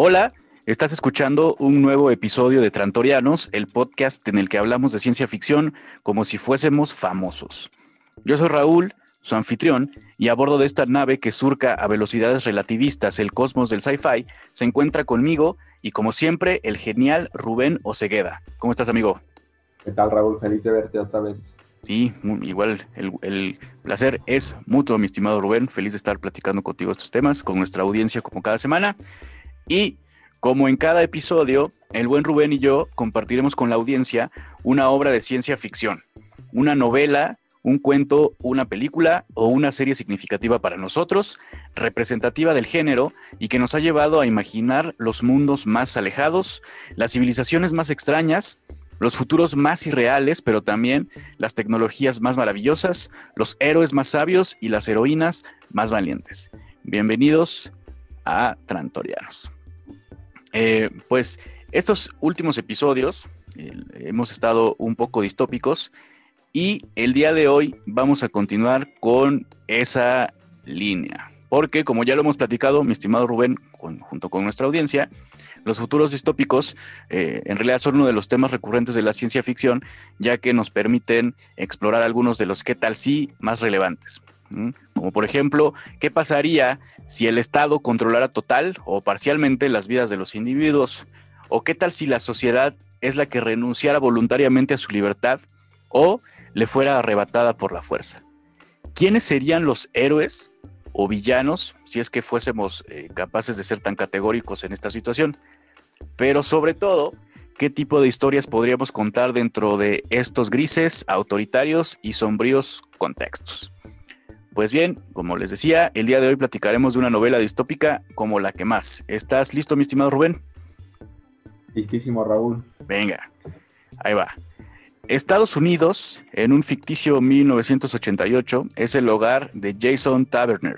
Hola, estás escuchando un nuevo episodio de Trantorianos, el podcast en el que hablamos de ciencia ficción como si fuésemos famosos. Yo soy Raúl, su anfitrión, y a bordo de esta nave que surca a velocidades relativistas el cosmos del sci-fi, se encuentra conmigo y como siempre el genial Rubén Osegueda. ¿Cómo estás, amigo? ¿Qué tal, Raúl? Feliz de verte otra vez. Sí, igual el, el, placer es mutuo, mi estimado Rubén. Feliz de estar platicando contigo estos temas, con nuestra audiencia como cada semana. Y como en cada episodio, el buen Rubén y yo compartiremos con la audiencia una obra de ciencia ficción, una novela, un cuento, una película o una serie significativa para nosotros, representativa del género y que nos ha llevado a imaginar los mundos más alejados, las civilizaciones más extrañas, los futuros más irreales, pero también las tecnologías más maravillosas, los héroes más sabios y las heroínas más valientes. Bienvenidos a Trantorianos. Eh, pues estos últimos episodios eh, hemos estado un poco distópicos y el día de hoy vamos a continuar con esa línea. Porque como ya lo hemos platicado, mi estimado Rubén, junto con nuestra audiencia, los futuros distópicos eh, en realidad son uno de los temas recurrentes de la ciencia ficción, ya que nos permiten explorar algunos de los qué tal sí más relevantes. Como por ejemplo, ¿qué pasaría si el Estado controlara total o parcialmente las vidas de los individuos? ¿O qué tal si la sociedad es la que renunciara voluntariamente a su libertad o le fuera arrebatada por la fuerza? ¿Quiénes serían los héroes o villanos si es que fuésemos eh, capaces de ser tan categóricos en esta situación? Pero sobre todo, ¿qué tipo de historias podríamos contar dentro de estos grises, autoritarios y sombríos contextos? Pues bien, como les decía, el día de hoy platicaremos de una novela distópica como la que más. ¿Estás listo, mi estimado Rubén? Listísimo, Raúl. Venga, ahí va. Estados Unidos, en un ficticio 1988, es el hogar de Jason Taverner,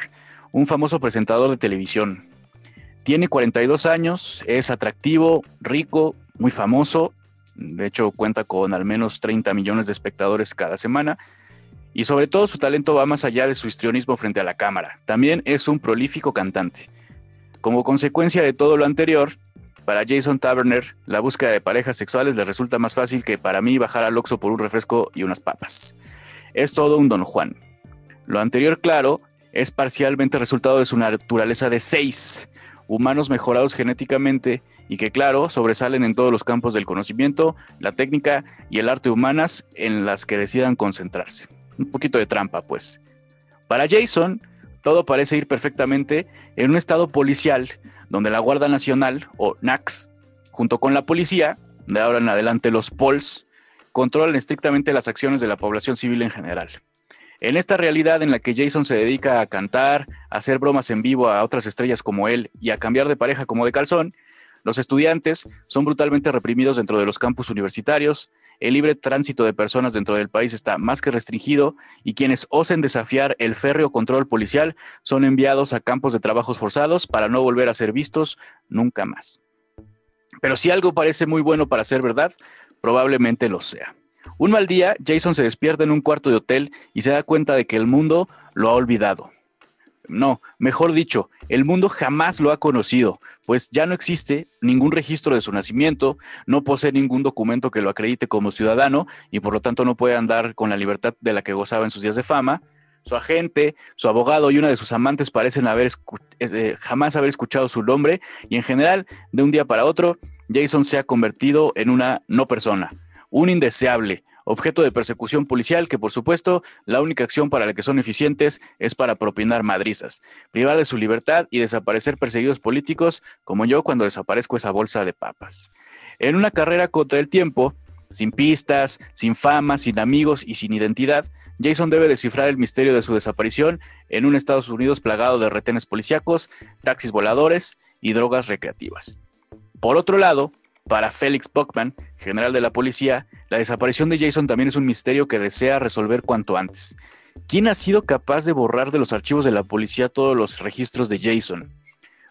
un famoso presentador de televisión. Tiene 42 años, es atractivo, rico, muy famoso, de hecho cuenta con al menos 30 millones de espectadores cada semana y sobre todo su talento va más allá de su histrionismo frente a la cámara. También es un prolífico cantante. Como consecuencia de todo lo anterior, para Jason Taverner, la búsqueda de parejas sexuales le resulta más fácil que para mí bajar al Oxxo por un refresco y unas papas. Es todo un don Juan. Lo anterior, claro, es parcialmente resultado de su naturaleza de seis, humanos mejorados genéticamente y que, claro, sobresalen en todos los campos del conocimiento, la técnica y el arte humanas en las que decidan concentrarse un poquito de trampa, pues. Para Jason, todo parece ir perfectamente en un estado policial donde la Guardia Nacional, o NAX, junto con la policía, de ahora en adelante los POLS, controlan estrictamente las acciones de la población civil en general. En esta realidad en la que Jason se dedica a cantar, a hacer bromas en vivo a otras estrellas como él y a cambiar de pareja como de calzón, los estudiantes son brutalmente reprimidos dentro de los campus universitarios, el libre tránsito de personas dentro del país está más que restringido y quienes osen desafiar el férreo control policial son enviados a campos de trabajos forzados para no volver a ser vistos nunca más. Pero si algo parece muy bueno para ser verdad, probablemente lo sea. Un mal día, Jason se despierta en un cuarto de hotel y se da cuenta de que el mundo lo ha olvidado. No, mejor dicho, el mundo jamás lo ha conocido, pues ya no existe ningún registro de su nacimiento, no posee ningún documento que lo acredite como ciudadano y por lo tanto no puede andar con la libertad de la que gozaba en sus días de fama. Su agente, su abogado y una de sus amantes parecen haber eh, jamás haber escuchado su nombre y en general, de un día para otro, Jason se ha convertido en una no persona, un indeseable, objeto de persecución policial que por supuesto la única acción para la que son eficientes es para propinar madrizas, privar de su libertad y desaparecer perseguidos políticos como yo cuando desaparezco esa bolsa de papas. En una carrera contra el tiempo, sin pistas, sin fama, sin amigos y sin identidad, Jason debe descifrar el misterio de su desaparición en un Estados Unidos plagado de retenes policíacos, taxis voladores y drogas recreativas. Por otro lado, para Félix Buckman, general de la policía, la desaparición de Jason también es un misterio que desea resolver cuanto antes. ¿Quién ha sido capaz de borrar de los archivos de la policía todos los registros de Jason?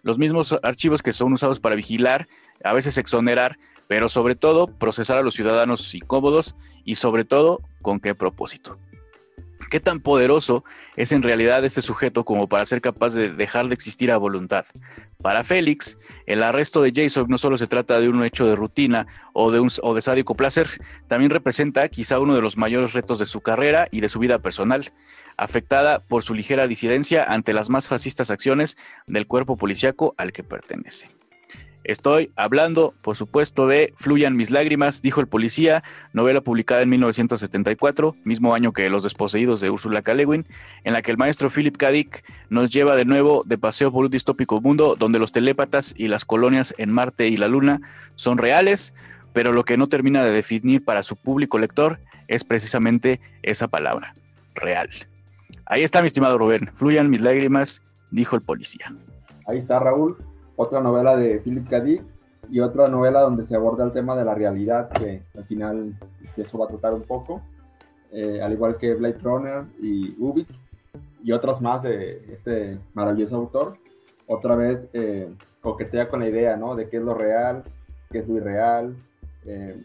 Los mismos archivos que son usados para vigilar, a veces exonerar, pero sobre todo procesar a los ciudadanos incómodos y sobre todo con qué propósito. ¿Qué tan poderoso es en realidad este sujeto como para ser capaz de dejar de existir a voluntad? Para Félix, el arresto de Jason no solo se trata de un hecho de rutina o de, un, o de sádico placer, también representa quizá uno de los mayores retos de su carrera y de su vida personal, afectada por su ligera disidencia ante las más fascistas acciones del cuerpo policíaco al que pertenece. Estoy hablando, por supuesto, de Fluyan mis lágrimas, dijo el policía, novela publicada en 1974, mismo año que Los desposeídos de Ursula K. En la que el maestro Philip K. Dick nos lleva de nuevo de paseo por un distópico mundo donde los telépatas y las colonias en Marte y la Luna son reales, pero lo que no termina de definir para su público lector es precisamente esa palabra, real. Ahí está, mi estimado Rubén. Fluyan mis lágrimas, dijo el policía. Ahí está, Raúl otra novela de Philip K. Dick y otra novela donde se aborda el tema de la realidad, que al final eso va a tratar un poco, eh, al igual que Blade Runner y Ubik y otros más de este maravilloso autor. Otra vez eh, coquetea con la idea ¿no? de qué es lo real, qué es lo irreal, eh,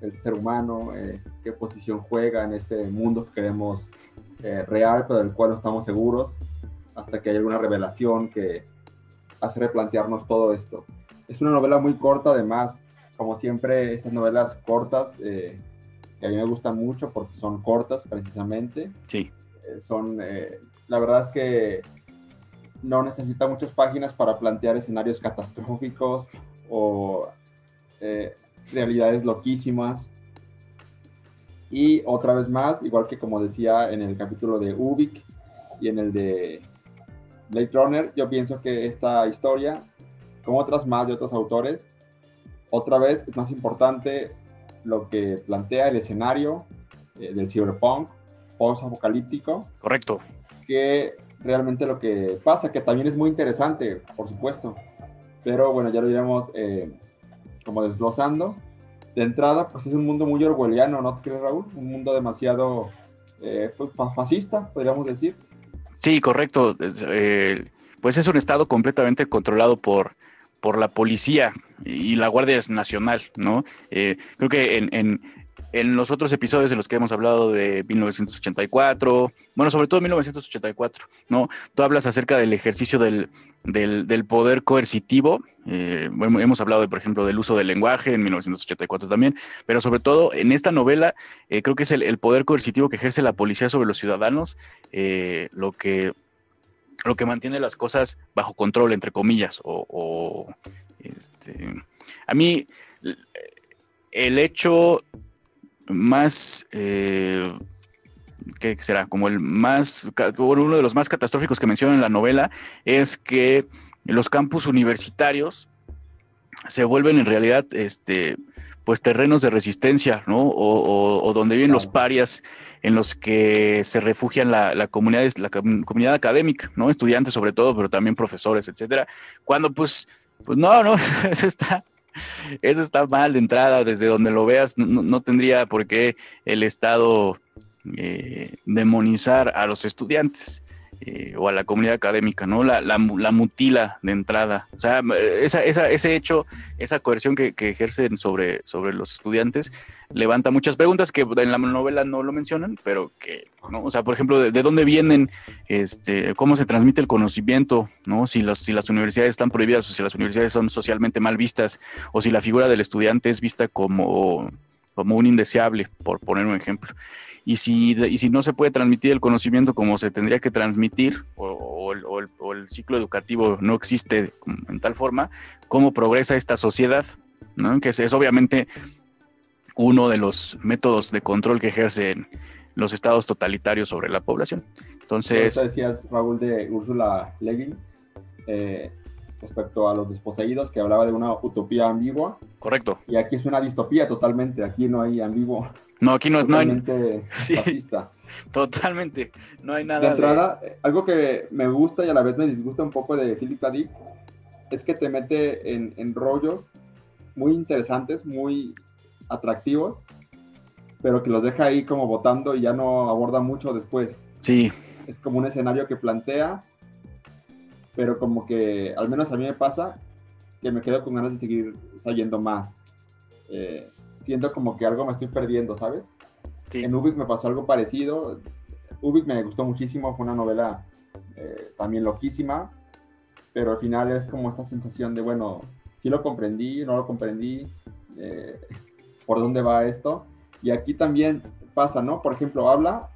el ser humano, qué posición juega en este mundo que queremos real, pero del cual no estamos seguros, hasta que hay alguna revelación que hace replantearnos todo esto. Es una novela muy corta, además, como siempre, estas novelas cortas, eh, que a mí me gustan mucho porque son cortas precisamente. Sí. Eh, son, eh, la verdad es que no necesita muchas páginas para plantear escenarios catastróficos o realidades loquísimas. Y otra vez más, igual que como decía en el capítulo de Ubik y en el de Blade Runner, yo pienso que esta historia, como otras más de otros autores, otra vez es más importante lo que plantea el escenario eh, del cyberpunk post-apocalíptico. Correcto. Que realmente lo que pasa, que también es muy interesante, por supuesto. Pero bueno, ya lo iremos eh, como desglosando. De entrada, pues es un mundo muy orwelliano, ¿no crees, Raúl? Un mundo demasiado eh, pues, fascista, podríamos decir. Sí, correcto. Eh, pues es un estado completamente controlado por, por la policía y la Guardia Nacional, ¿no? Eh, creo que en, en, los otros episodios en los que hemos hablado de 1984, bueno, sobre todo 1984, ¿no? Tú hablas acerca del ejercicio del, del, poder coercitivo. Eh, hemos hablado, de, por ejemplo, del uso del lenguaje en 1984 también, pero sobre todo en esta novela eh, creo que es el, poder coercitivo que ejerce la policía sobre los ciudadanos, eh, lo, que, lo que mantiene las cosas bajo control, entre comillas. O, este, a mí, el hecho más ¿qué será? Como el más, uno de los más catastróficos que menciona en la novela es que los campus universitarios se vuelven en realidad, este, pues terrenos de resistencia, ¿no? O, donde viven los parias en los que se refugian la, comunidad, la comunidad académica, ¿no? Estudiantes sobre todo, pero también profesores, etcétera. Cuando pues, pues no, no, eso está, eso está mal de entrada, desde donde lo veas, no, tendría por qué el Estado eh, demonizar a los estudiantes eh, o a la comunidad académica, ¿no? La, la, mutila de entrada. O sea, esa, ese hecho, esa coerción que, ejercen sobre, sobre los estudiantes, levanta muchas preguntas que en la novela no lo mencionan, pero que. O sea, por ejemplo, de, dónde vienen, este, cómo se transmite el conocimiento, ¿no? Si las, si las universidades están prohibidas o si las universidades son socialmente mal vistas, o si la figura del estudiante es vista como, como un indeseable, por poner un ejemplo. Y si, y si no se puede transmitir el conocimiento como se tendría que transmitir, o, el, ciclo educativo no existe en tal forma, ¿cómo progresa esta sociedad? ¿no? Que es, obviamente uno de los métodos de control que ejercen los estados totalitarios sobre la población. Entonces... decías, Raúl, de Úrsula Levin, eh, respecto a los desposeídos, que hablaba de una utopía ambigua. Correcto. Y aquí es una distopía totalmente, aquí no hay ambiguo. No, aquí no, no hay... Fascista. Totalmente, no hay nada. De entrada, algo que me gusta y a la vez me disgusta un poco de Philip K. es que te mete en, en rollos muy interesantes, muy atractivos, pero que los deja ahí como votando y ya no aborda mucho después. Sí. Es como un escenario que plantea pero como que al menos a mí me pasa que me quedo con ganas de seguir saliendo más. Eh, siento como que algo me estoy perdiendo, ¿sabes? En Ubik me pasó algo parecido. Ubik me gustó muchísimo, fue una novela eh, también loquísima, pero al final es como esta sensación de, bueno, sí lo comprendí, no lo comprendí, eh, por dónde va esto. Y aquí también pasa, ¿no? Por ejemplo, habla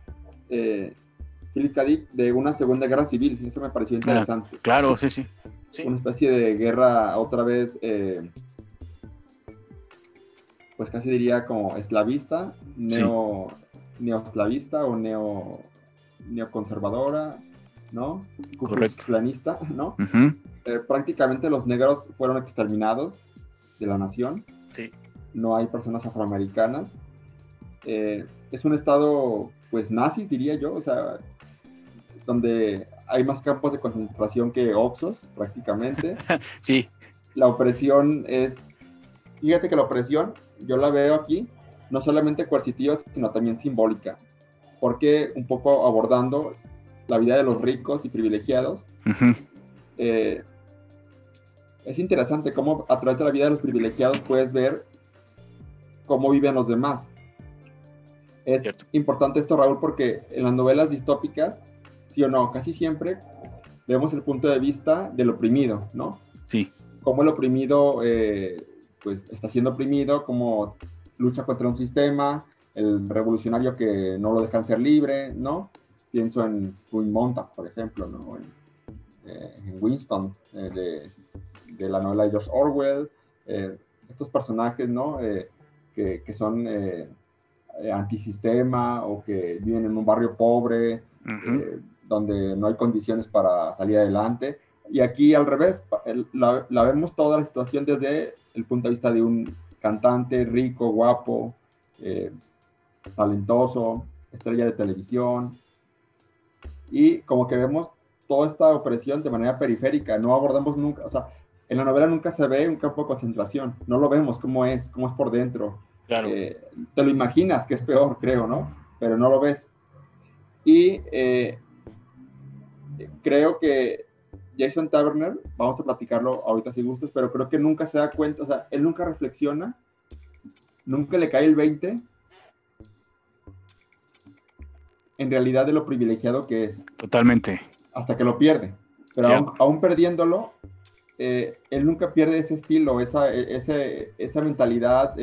eh, Philip K. Dick de una segunda guerra civil, eso me pareció interesante. claro, sí, sí, Una especie de guerra otra vez, eh, pues casi diría como eslavista, neo, neoesclavista o neo, neoconservadora, ¿no? Correcto. Planista, ¿no? Eh, prácticamente los negros fueron exterminados de la nación. Sí. No hay personas afroamericanas. Eh, es un estado, pues, nazi, diría yo, o sea, donde hay más campos de concentración que Oxos, prácticamente. sí. La opresión es, fíjate que la opresión, yo la veo aquí, no solamente coercitiva, sino también simbólica, porque un poco abordando la vida de los ricos y privilegiados, eh, es interesante cómo a través de la vida de los privilegiados puedes ver cómo viven los demás. Es importante esto, Raúl, porque en las novelas distópicas, sí o no, casi siempre vemos el punto de vista del oprimido, ¿no? Sí. Cómo el oprimido, eh, pues, está siendo oprimido, cómo lucha contra un sistema, el revolucionario que no lo dejan ser libre, ¿no? Pienso en Montag, por ejemplo, ¿no? En, eh, Winston, eh, de, la novela de George Orwell, estos personajes, ¿no? que, que, son eh, antisistema o que viven en un barrio pobre, eh, donde no hay condiciones para salir adelante. Y aquí al revés, la, vemos toda la situación desde el punto de vista de un cantante rico, guapo, eh, talentoso, estrella de televisión. Y como que vemos toda esta opresión de manera periférica, no abordamos nunca, o sea, en la novela nunca se ve un campo de concentración, no lo vemos cómo es, cómo es por dentro, eh, te lo imaginas que es peor, creo, ¿no? Pero no lo ves. Y eh, creo que Jason Taverner, vamos a platicarlo ahorita si gustas, pero creo que nunca se da cuenta, o sea, él nunca reflexiona, nunca le cae el 20 en realidad de lo privilegiado que es. Totalmente. Hasta que lo pierde. Pero aún, perdiéndolo, eh, él nunca pierde ese estilo, esa, ese, esa mentalidad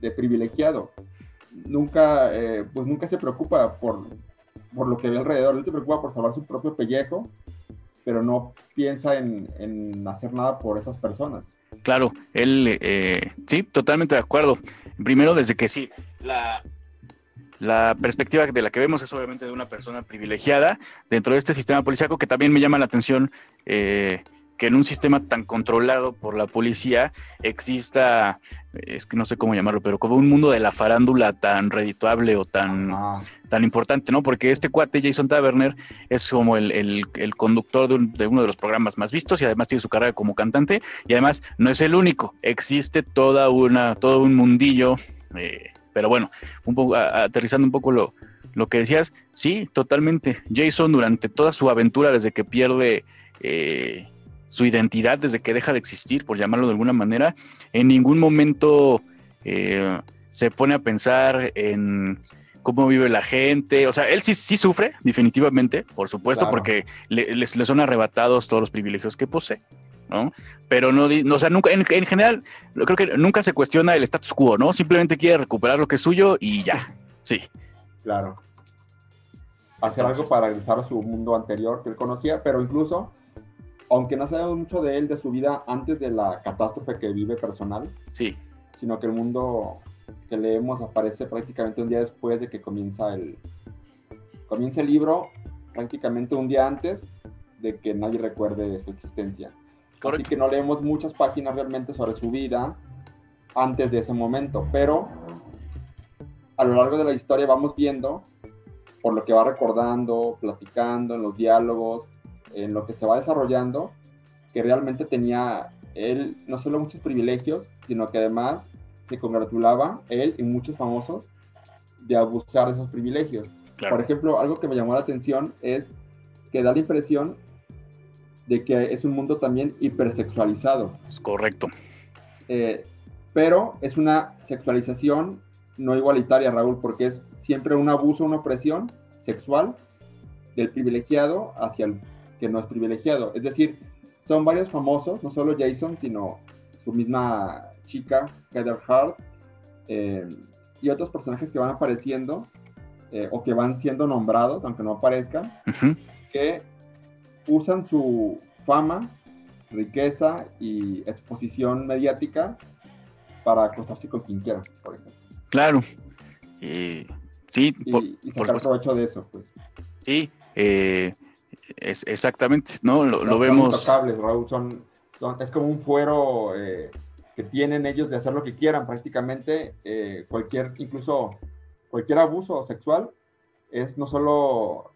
de privilegiado. Nunca, eh, pues nunca se preocupa por, por lo que ve alrededor, él se preocupa por salvar su propio pellejo, pero no piensa en, en hacer nada por esas personas. Claro, él, eh, sí, totalmente de acuerdo. Primero, desde que sí, la, la perspectiva de la que vemos es obviamente de una persona privilegiada dentro de este sistema policíaco que también me llama la atención eh, que en un sistema tan controlado por la policía exista, es que no sé cómo llamarlo, pero como un mundo de la farándula tan redituable o tan, tan importante, ¿no? Porque este cuate, Jason Taverner, es como el, conductor de, uno de los programas más vistos y además tiene su carrera como cantante y además no es el único, existe toda una, todo un mundillo, eh, pero bueno, aterrizando un poco lo, lo que decías, sí, totalmente. Jason durante toda su aventura desde que pierde... Eh, su identidad desde que deja de existir, por llamarlo de alguna manera, en ningún momento eh, se pone a pensar en cómo vive la gente. O sea, él sí, sí sufre, definitivamente, por supuesto, porque le, son arrebatados todos los privilegios que posee. ¿no? Pero no, o sea, nunca, en, general, creo que nunca se cuestiona el status quo, ¿no? Simplemente quiere recuperar lo que es suyo y ya, sí. Claro. Hacer algo para regresar a su mundo anterior que él conocía, pero incluso aunque no sabemos mucho de él, de su vida antes de la catástrofe que vive personal. Sí. Sino que el mundo que leemos aparece prácticamente un día después de que comienza el, comienza el libro, prácticamente un día antes de que nadie recuerde su existencia. Correcto. Así que no leemos muchas páginas realmente sobre su vida antes de ese momento, pero a lo largo de la historia vamos viendo, por lo que va recordando, platicando en los diálogos, en lo que se va desarrollando, que realmente tenía él no solo muchos privilegios, sino que además se congratulaba él y muchos famosos de abusar de esos privilegios. Por ejemplo, algo que me llamó la atención es que da la impresión de que es un mundo también hipersexualizado. Es correcto. Eh, pero es una sexualización no igualitaria, Raúl, porque es siempre un abuso, una opresión sexual del privilegiado hacia el que no es privilegiado. Es decir, son varios famosos, no solo Jason, sino su misma chica, Heather Hart, eh, y otros personajes que van apareciendo eh, o que van siendo nombrados, aunque no aparezcan, que usan su fama, riqueza y exposición mediática para acostarse con quien quiera, por ejemplo. Claro. sí. y, sacar provecho de eso, pues. Sí, eh, es, exactamente, ¿no? Lo, vemos. Raúl, son, es como un fuero eh, tienen ellos de hacer lo que quieran, prácticamente eh, cualquier, incluso cualquier abuso sexual es no solo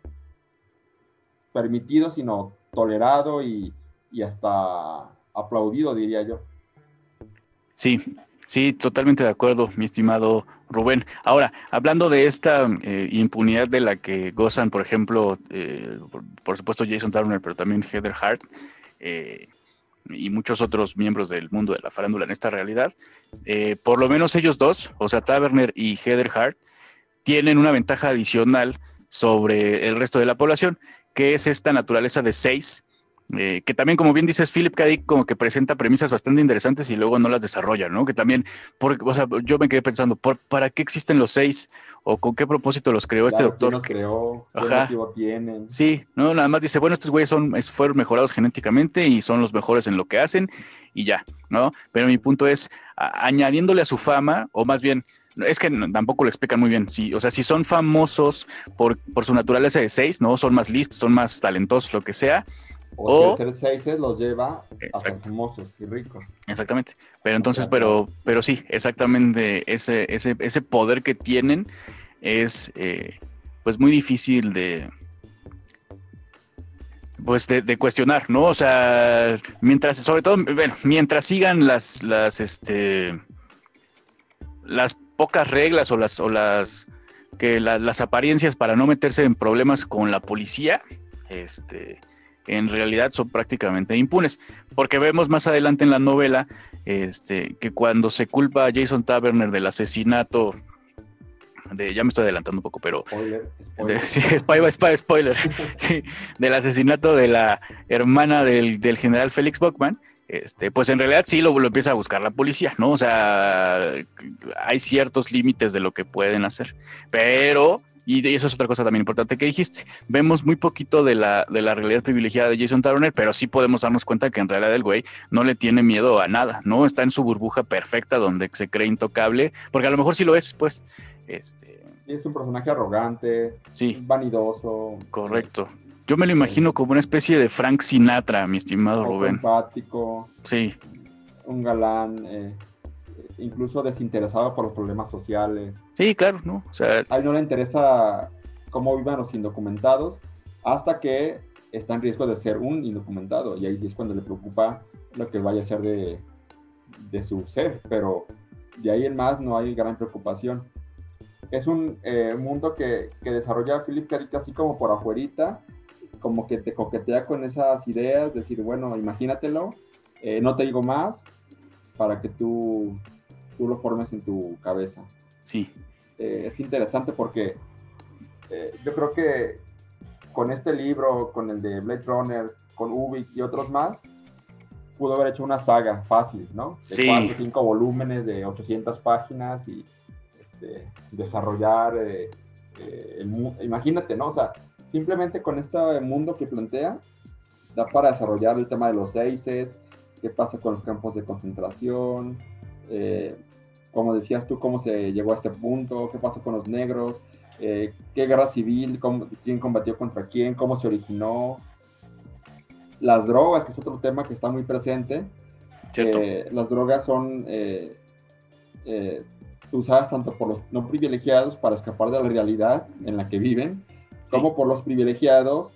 permitido, sino tolerado y, y hasta aplaudido, diría yo. Sí, Sí, totalmente de acuerdo, mi estimado Rubén. Ahora, hablando de esta eh, impunidad de la que gozan, por ejemplo, eh, por, supuesto Jason Turner, pero también Heather Hart eh, y muchos otros miembros del mundo de la farándula en esta realidad, por lo menos ellos dos, o sea, Taverner y Heather Hart, tienen una ventaja adicional sobre el resto de la población, que es esta naturaleza de seis eh, que también, como bien dices, Philip K. como que presenta premisas bastante interesantes y luego no las desarrolla, ¿no? Que también, por, o sea, yo me quedé pensando, ¿por, ¿para qué existen los seis? ¿O con qué propósito los creó este doctor? Los creó? ¿Qué tienen? Sí, no, nada más dice, bueno, estos güeyes son, fueron mejorados genéticamente y son los mejores en lo que hacen y ya, ¿no? Pero mi punto es, añadiéndole a su fama, o más bien, es que tampoco lo explican muy bien. Sí, o sea, si son famosos por, por su naturaleza de seis, ¿no? Son más listos, son más talentosos, lo que sea o, o el los lleva a ser famosos y ricos. Exactamente. Pero entonces, pero, pero sí, exactamente ese, ese, ese poder que tienen es eh, pues muy difícil de pues de, cuestionar, ¿no? O sea, mientras, sobre todo, bueno, mientras sigan las, las, este, las pocas reglas o las, o las, que las apariencias para no meterse en problemas con la policía, este, en realidad son prácticamente impunes, porque vemos más adelante en la novela este, que cuando se culpa a Jason Taverner del asesinato de, ya me estoy adelantando un poco, pero spoiler, spoiler. sí, del asesinato de la hermana del, general Félix Bockman, este, pues en realidad sí lo, lo, empieza a buscar la policía, ¿no? O sea, hay ciertos límites de lo que pueden hacer, pero y eso es otra cosa también importante que dijiste. Vemos muy poquito de la, de la realidad privilegiada de Jason Turner, pero sí podemos darnos cuenta que en realidad el güey no le tiene miedo a nada, ¿no? Está en su burbuja perfecta donde se cree intocable, porque a lo mejor sí lo es, pues. Este... Es un personaje arrogante, sí. vanidoso. Correcto. Yo me lo imagino como una especie de Frank Sinatra, mi estimado Rubén. Simpático. Sí. Un galán. Eh incluso desinteresado por los problemas sociales. Sí, claro, ¿no? O sea, a él no le interesa cómo vivan los indocumentados hasta que está en riesgo de ser un indocumentado y ahí es cuando le preocupa lo que vaya a ser de, de su ser, pero de ahí en más no hay gran preocupación. Es un eh, mundo que, que, desarrolla Philip K. así como por afuerita, como que te coquetea con esas ideas, decir, bueno, imagínatelo, eh, no te digo más, para que tú tú lo formes en tu cabeza. Sí. Eh, es interesante porque eh, yo creo que con este libro, con el de Blade Runner, con Ubik y otros más, pudo haber hecho una saga fácil, ¿no? De sí. cuatro cinco volúmenes de 800 páginas y este, desarrollar eh, el Imagínate, ¿no? O sea, simplemente con este mundo que plantea, da para desarrollar el tema de los seises, qué pasa con los campos de concentración, eh, como decías tú, cómo se llegó a este punto, qué pasó con los negros, eh, qué guerra civil, quién combatió contra quién, cómo se originó, las drogas, que es otro tema que está muy presente. Eh, las drogas son usadas tanto por los no privilegiados para escapar de la realidad en la que viven, como por los privilegiados,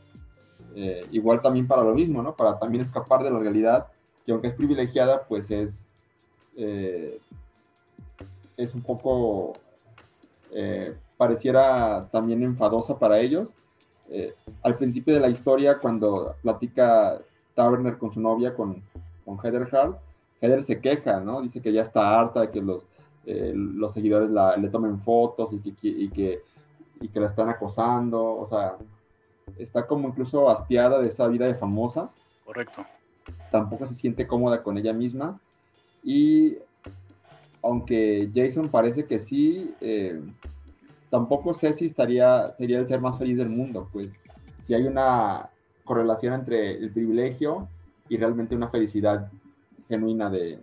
igual también para lo mismo, ¿no? Para también escapar de la realidad, que aunque es privilegiada, pues es eh, es un poco, eh, pareciera también enfadosa para ellos. Eh, al principio de la historia, cuando platica Taverner con su novia, con, con Heather Hart, Heather se queja, ¿no? Dice que ya está harta de que los, los seguidores le tomen fotos y que, y que, y que la están acosando, o sea, está como incluso hastiada de esa vida de famosa. Correcto. Tampoco se siente cómoda con ella misma y aunque Jason parece que sí, eh, tampoco sé si estaría, sería el ser más feliz del mundo, pues si hay una correlación entre el privilegio y realmente una felicidad genuina de,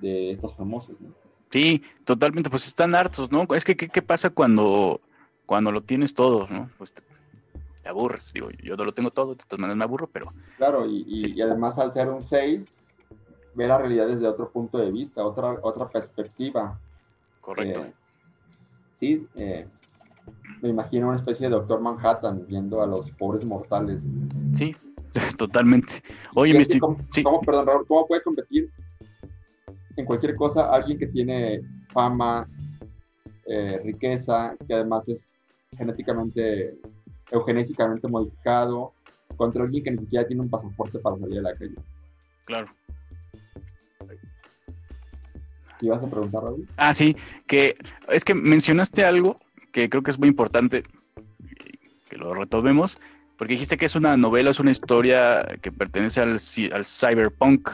de estos famosos. Sí, totalmente, pues están hartos, ¿no? Es que, ¿qué, pasa cuando, cuando lo tienes todo, ¿no? Pues te, aburres, digo, yo no lo tengo todo, de todas maneras me aburro, pero... Claro, y, y, además al ser un 6, ve la realidad desde otro punto de vista, otra, otra perspectiva. Correcto. Eh, sí, eh, me imagino una especie de Doctor Manhattan viendo a los pobres mortales. Sí, totalmente. Oye, me ¿cómo, perdón, ¿cómo puede competir en cualquier cosa alguien que tiene fama, eh, riqueza, que además es genéticamente, eugenéticamente modificado, contra alguien que ni siquiera tiene un pasaporte para salir a la calle? Claro. ¿Ibas a preguntar, Raúl? Ah, sí, que es que mencionaste algo que creo que es muy importante que lo retomemos, porque dijiste que es una novela, es una historia que pertenece al, al cyberpunk,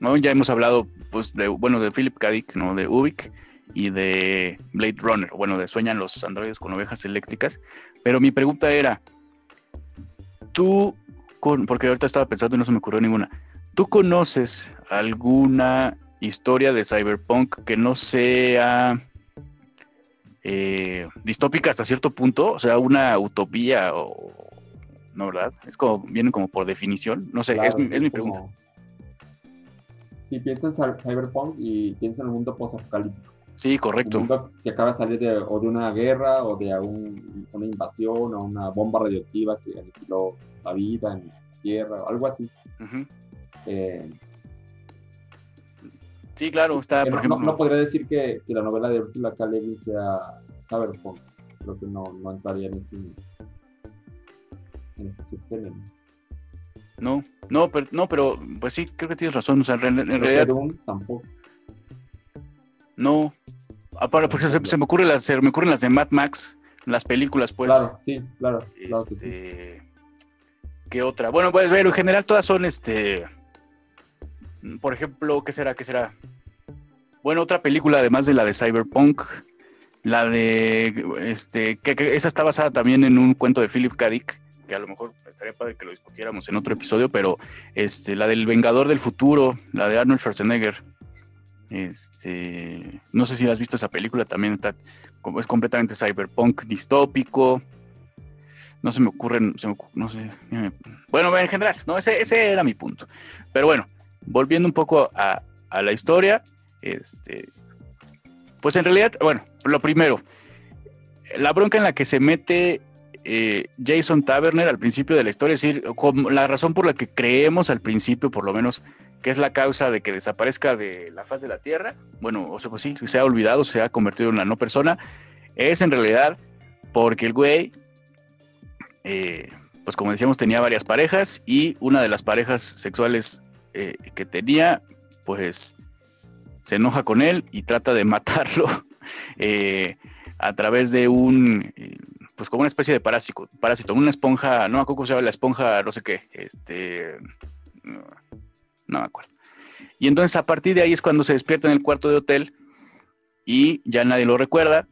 ¿no? Ya hemos hablado, pues, de, bueno, de Philip K. Dick, ¿no? De Ubik y de Blade Runner, bueno, de Sueñan los androides con ovejas eléctricas, pero mi pregunta era, tú, con, porque ahorita estaba pensando y no se me ocurrió ninguna, ¿tú conoces alguna historia de cyberpunk que no sea eh, distópica hasta cierto punto, o sea, una utopía o no, ¿verdad? Es como, vienen como por definición, no sé, es, mi pregunta. Si piensas en cyberpunk y piensas en el mundo post-apocalíptico. Sí, correcto. Un mundo que acaba de salir de, o de una guerra o de una invasión o una bomba radioactiva que aniquiló la vida en la tierra, algo así. eh, Sí, claro, está, por no, ejemplo... No, podría decir que, la novela de Ursula K. Le sea cyberpunk. Creo que no, no entraría en este, en este No, no, pero, no, pero pues sí, creo que tienes razón. O sea, en, realidad... tampoco. No. Aparte, porque se, me ocurre las, se me ocurren las de Mad Max, las películas, pues. Claro, sí, claro. claro este, ¿Qué otra? Bueno, pues ver, en general todas son este por ejemplo, ¿qué será? ¿Qué será? Bueno, otra película además de la de Cyberpunk, la de, este, que, esa está basada también en un cuento de Philip K. Dick, que a lo mejor estaría padre que lo discutiéramos en otro episodio, pero este, la del Vengador del Futuro, la de Arnold Schwarzenegger. Este, no sé si has visto esa película, también está, es completamente cyberpunk distópico. No se me ocurren, no sé. Bueno, en general, no, ese, ese era mi punto. Pero bueno, volviendo un poco a, la historia, este, pues en realidad, bueno, lo primero, la bronca en la que se mete eh, Jason Taverner al principio de la historia, es decir, la razón por la que creemos al principio, por lo menos, que es la causa de que desaparezca de la faz de la Tierra, bueno, o sea, pues sí, se ha olvidado, se ha convertido en una no persona, es en realidad porque el güey, eh, pues como decíamos, tenía varias parejas y una de las parejas sexuales eh, que tenía, pues se enoja con él y trata de matarlo eh, a través de un, eh, pues como una especie de parásito, parásito, una esponja, no me acuerdo cómo se llama la esponja, no sé qué, este, no, me acuerdo. Y entonces a partir de ahí es cuando se despierta en el cuarto de hotel y ya nadie lo recuerda.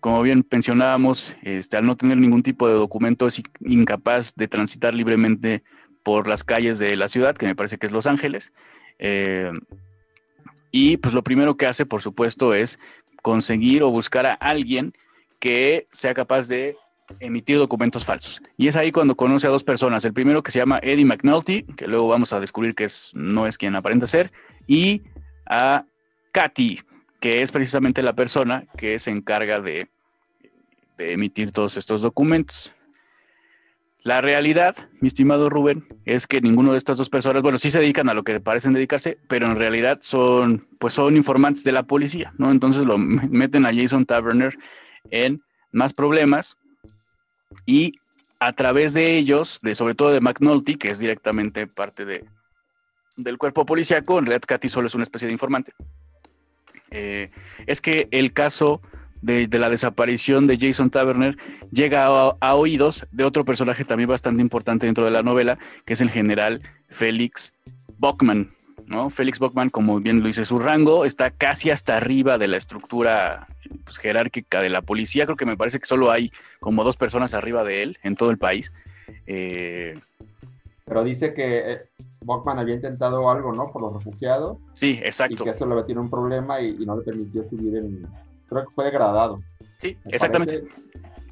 Como bien pensionábamos, este, al no tener ningún tipo de documento es incapaz de transitar libremente por las calles de la ciudad, que me parece que es Los Ángeles. Eh, y pues lo primero que hace, por supuesto, es conseguir o buscar a alguien que sea capaz de emitir documentos falsos. Y es ahí cuando conoce a dos personas. El primero que se llama Eddie McNulty, que luego vamos a descubrir que es, no es quien aparenta ser, y a Katy, que es precisamente la persona que se encarga de, de emitir todos estos documentos. La realidad, mi estimado Rubén, es que ninguno de estas dos personas, bueno, sí se dedican a lo que parecen dedicarse, pero en realidad son, pues son informantes de la policía, ¿no? Entonces lo meten a Jason Taverner en más problemas y a través de ellos, de sobre todo de McNulty, que es directamente parte de, del cuerpo policíaco, en realidad Katy solo es una especie de informante, eh, es que el caso de, la desaparición de Jason Taverner llega a, oídos de otro personaje también bastante importante dentro de la novela, que es el general Félix Bockman. ¿no? Félix Bockman, como bien lo dice, su rango está casi hasta arriba de la estructura pues, jerárquica de la policía. Creo que me parece que solo hay como dos personas arriba de él en todo el país. Eh, Pero dice que eh, Bockman había intentado algo, ¿no? Por los refugiados. Sí, exacto. Y que eso le tiene un problema y, no le permitió subir en... Creo que fue degradado. Sí, exactamente.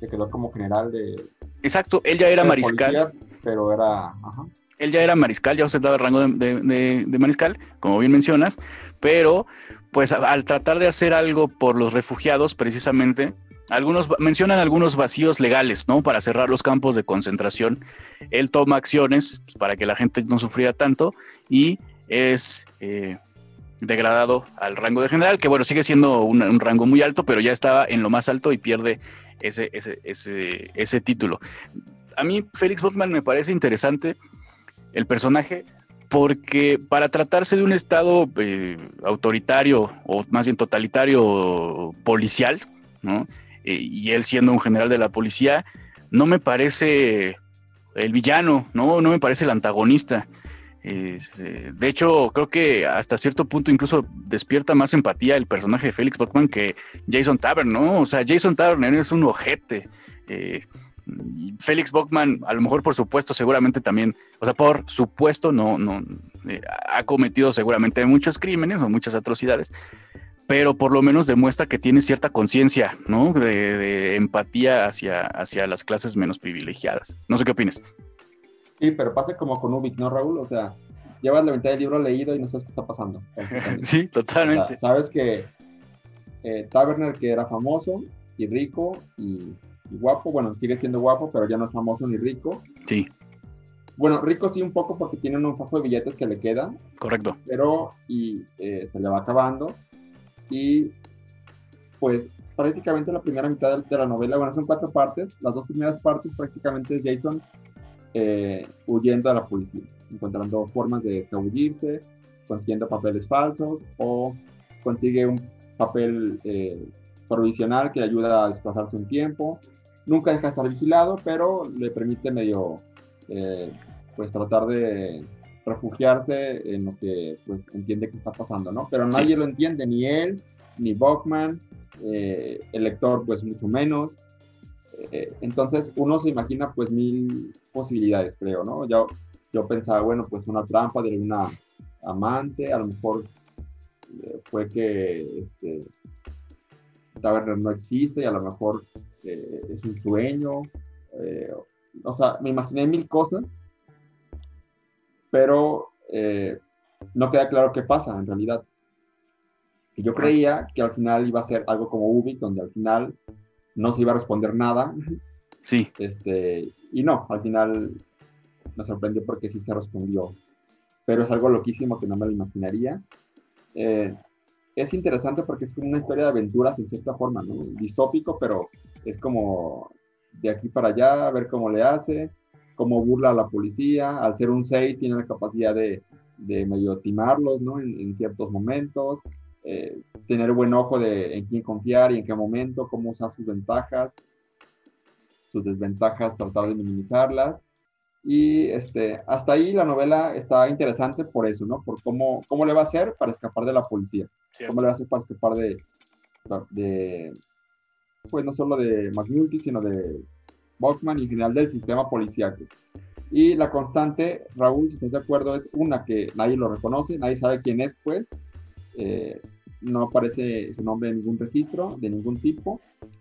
Se quedó como general de... Exacto, él ya era mariscal. pero era... Ajá. Él ya era mariscal, ya ostentaba el rango de, de, mariscal, como bien mencionas, pero pues al tratar de hacer algo por los refugiados, precisamente, algunos mencionan algunos vacíos legales, ¿no? Para cerrar los campos de concentración. Él toma acciones pues, para que la gente no sufriera tanto y es eh, degradado al rango de general, que bueno, sigue siendo un, rango muy alto, pero ya estaba en lo más alto y pierde ese, ese, ese, ese título. A mí Félix Botman me parece interesante el personaje porque para tratarse de un estado eh, autoritario o más bien totalitario policial, ¿no? Eh, y él siendo un general de la policía, no me parece el villano, no, no me parece el antagonista. Eh, de hecho, creo que hasta cierto punto incluso despierta más empatía el personaje de Félix Bachman que Jason Tavern, ¿no? O sea, Jason Tavern es un ojete. Eh, Félix Bockman, a lo mejor por supuesto, seguramente también, o sea, por supuesto, no, no, ha cometido seguramente muchos crímenes o muchas atrocidades, pero por lo menos demuestra que tiene cierta conciencia, ¿no? De, empatía hacia, hacia las clases menos privilegiadas. No sé qué opinas. Sí, pero pasa como con Ubik, ¿no, Raúl? O sea, llevas la mitad del libro leído y no sabes qué está pasando. sí, totalmente. sabes que eh, Taverner, que era famoso y rico y, guapo, bueno, sigue siendo guapo, pero ya no es famoso ni rico. Sí. Bueno, rico sí un poco porque tiene un fajo de billetes que le queda. Correcto. Pero y eh, se le va acabando y pues prácticamente la primera mitad de, la novela, bueno, son cuatro partes, las dos primeras partes prácticamente es Jason eh, huyendo a la policía, encontrando formas de escabullirse, consiguiendo papeles falsos o consigue un papel eh, provisional que le ayuda a desplazarse un tiempo. Nunca deja de estar vigilado, pero le permite medio, eh, pues tratar de refugiarse en lo que pues, entiende que está pasando, ¿no? Pero nadie lo entiende, ni él, ni Bachman, eh, el lector pues mucho menos. Entonces uno se imagina pues mil posibilidades, creo, ¿no? Yo, yo pensaba, bueno, pues una trampa de una amante, a lo mejor eh, fue que este, Taverner no existe y a lo mejor es un sueño. o sea, me imaginé mil cosas pero eh, no queda claro qué pasa en realidad. Y yo creía que al final iba a ser algo como Ubik, donde al final no se iba a responder nada. Sí. Este, y no, al final me sorprendió porque sí se respondió. Pero es algo loquísimo que no me lo imaginaría. Eh, es interesante porque es como una historia de aventuras en cierta forma, ¿no? Distópico, pero es como de aquí para allá, ver cómo le hace cómo burla a la policía, al ser un 6 tiene la capacidad de, de medio timarlos, ¿no? En, ciertos momentos, eh, tener buen ojo de en quién confiar y en qué momento, cómo usar sus ventajas, sus desventajas, tratar de minimizarlas. Y este, hasta ahí la novela está interesante por eso, ¿no? Por cómo, cómo le va a hacer para escapar de la policía. Cómo le va a hacer para escapar de, de pues no solo de McNulty, sino de Boxman y en general del sistema policial. Y la constante, Raúl, si estás de acuerdo, es una que nadie lo reconoce, nadie sabe quién es, pues. Eh, no aparece su nombre en ningún registro de ningún tipo.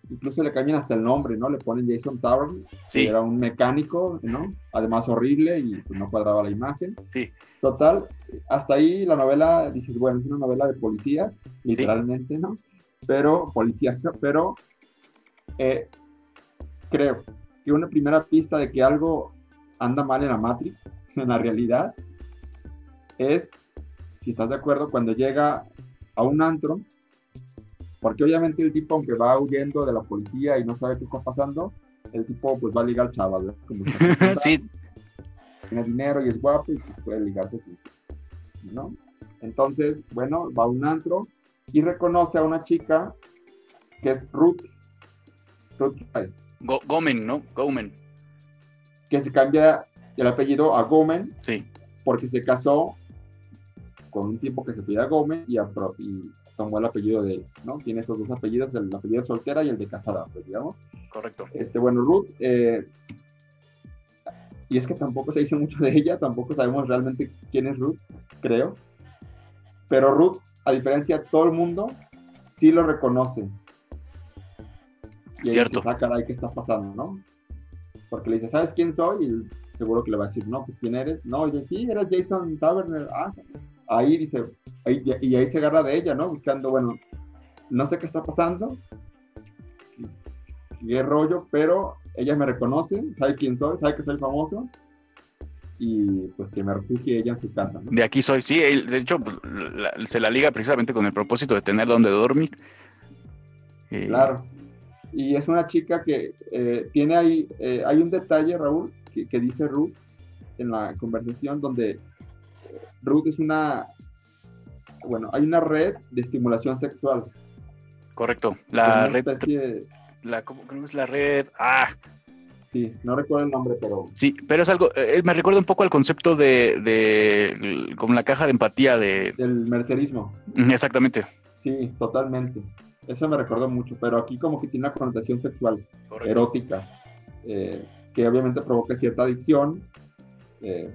Incluso le cambian hasta el nombre, ¿no? Le ponen Jason Tower, que era un mecánico, ¿no? Además horrible y pues, no cuadraba la imagen. Sí. Total, hasta ahí la novela, dices, bueno, es una novela de policías, literalmente, ¿no? Pero, policías, pero eh, creo que una primera pista de que algo anda mal en la Matrix, en la realidad, es, si estás de acuerdo, cuando llega a un antro, porque obviamente el tipo, aunque va huyendo de la policía y no sabe qué está pasando, el tipo pues va a ligar al chaval, Como sí. Tiene dinero y es guapo y pues, puede ligarse, ¿no? Entonces, bueno, va a un antro y reconoce a una chica que es Ruth. Ruth Gomen, ¿no? Gomen. Que se cambia el apellido a Gomen. Sí. Porque se casó con un tipo que se pide Gomen y, y tomó el apellido de él, ¿no? Tiene esos dos apellidos, el apellido soltera y el de casada, pues digamos. Correcto. Este, bueno, Ruth, eh, y es que tampoco se dice mucho de ella, tampoco sabemos realmente quién es Ruth, creo. Pero Ruth, a diferencia de todo el mundo, sí lo reconoce. Y Cierto. Dice, ah, caray, ¿qué está pasando, no? Porque le dice, ¿sabes quién soy? Y seguro que le va a decir, no, pues ¿quién eres? No, y dice, sí, eres Jason Taverner. Ah, ahí dice, y ahí se agarra de ella, ¿no? Buscando, bueno, no sé qué está pasando, qué rollo, pero ella me reconoce, sabe quién soy, sabe que soy famoso y pues que me refugie ella en su casa. ¿no? De aquí soy, sí, de hecho pues, se la liga precisamente con el propósito de tener donde dormir. Eh, claro, y es una chica que eh, tiene ahí, eh, hay un detalle, Raúl, que, que, dice Ruth en la conversación donde Ruth es una, bueno, hay una red de estimulación sexual. Correcto, la red la, ¿cómo, es la red? Ah. Sí, no recuerdo el nombre, pero... Sí, pero es algo, eh, me recuerda un poco al concepto de, de como la caja de empatía de... Del mercerismo. Exactamente. Sí, totalmente. Eso me recordó mucho, pero aquí como que tiene una connotación sexual, erótica, eh, que obviamente provoca cierta adicción. Eh,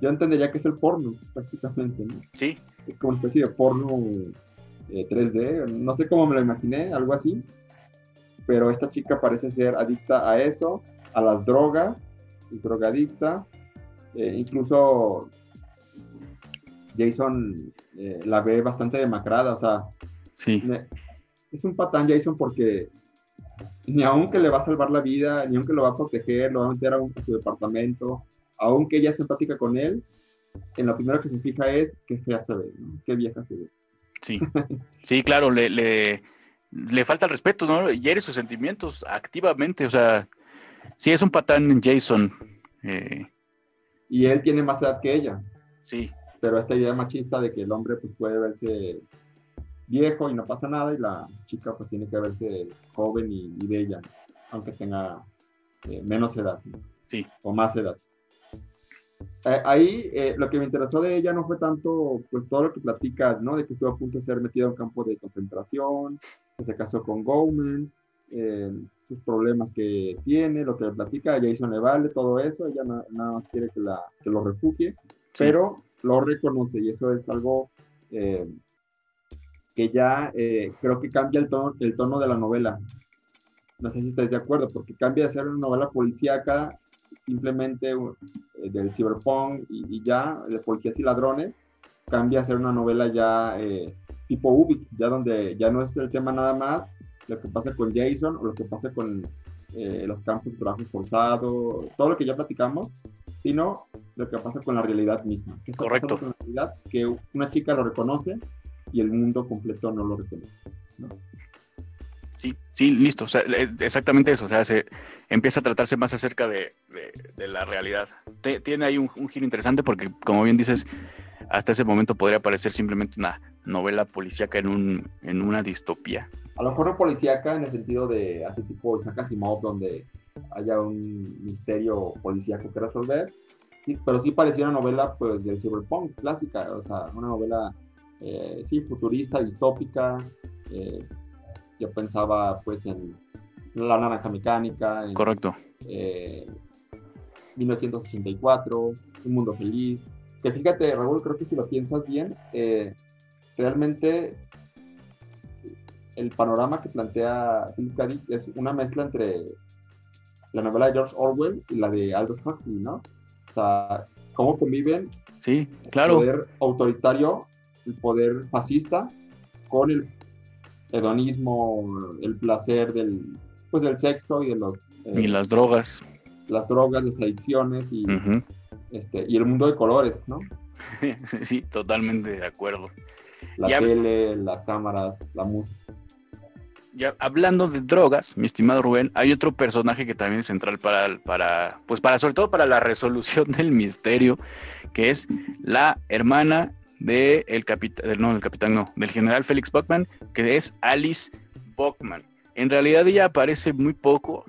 yo entendería que es el porno, prácticamente, ¿no? Sí. Es como una especie de porno 3D, no sé cómo me lo imaginé, algo así pero esta chica parece ser adicta a eso, a las drogas, drogadicta, eh, incluso Jason eh, la ve bastante demacrada, o sea, sí. es un patán Jason porque ni aunque le va a salvar la vida, ni aunque lo va a proteger, lo va a meter a, su departamento, aunque ella es empática con él, en lo primero que se fija es qué fea se ve, qué vieja se ve. Sí, sí, claro, le, le le falta el respeto, ¿no? Hiere sus sentimientos activamente, o sea, sí es un patán Jason. Eh. Y él tiene más edad que ella. Sí. Pero esta idea machista de que el hombre pues puede verse viejo y no pasa nada y la chica pues tiene que verse joven y, bella, aunque tenga eh, menos edad. Sí. O más edad. Eh, ahí eh, lo que me interesó de ella no fue tanto pues todo lo que platicas, ¿no? De que estuvo a punto de ser metido en un campo de concentración, que se casó con Goldman, eh, sus problemas que tiene, lo que platica a Jason le vale, todo eso, ella nada más quiere que, la, que lo refugie, pero lo reconoce y eso es algo que ya creo que cambia el tono, el tono de la novela. No sé si estáis de acuerdo, porque cambia de ser una novela policíaca simplemente eh, del cyberpunk y, ya, de policías y ladrones, cambia a ser una novela ya eh, tipo Ubik, ya donde ya no es el tema nada más lo que pasa con Jason o lo que pasa con eh, los campos de trabajo forzado, todo lo que ya platicamos, sino lo que pasa con la realidad misma. Correcto. Con la realidad que una chica lo reconoce y el mundo completo no lo reconoce. ¿no? Sí, sí, listo. exactamente eso. O sea, se empieza a tratarse más acerca de, la realidad. tiene ahí un, giro interesante porque, como bien dices, hasta ese momento podría parecer simplemente una novela policíaca en, un, en una distopía. A lo mejor no policíaca en el sentido de así tipo Isaac Asimov, donde haya un misterio policíaco que resolver, pero sí parecía una novela pues del cyberpunk clásica, o sea, una novela eh, sí futurista, distópica, eh, yo pensaba pues en La Naranja Mecánica. En, Correcto. 1984, eh, Un Mundo Feliz. Que fíjate, Raúl, creo que si lo piensas bien, eh, realmente el panorama que plantea Philip K. es una mezcla entre la novela de George Orwell y la de Aldous Huxley, ¿no? O sea, cómo conviven sí, claro. el poder autoritario, el poder fascista, con el hedonismo, el placer del, pues, del sexo y de los... y las drogas. Las drogas, las adicciones y, este, y el mundo de colores, ¿no? sí, totalmente de acuerdo. La tele, las cámaras, la música. Ya hablando de drogas, mi estimado Rubén, hay otro personaje que también es central para, para, pues para, sobre todo para la resolución del misterio, que es la hermana el capitán, no, del capitán no, del general Félix Buckman, que es Alice Buckman. En realidad ella aparece muy poco.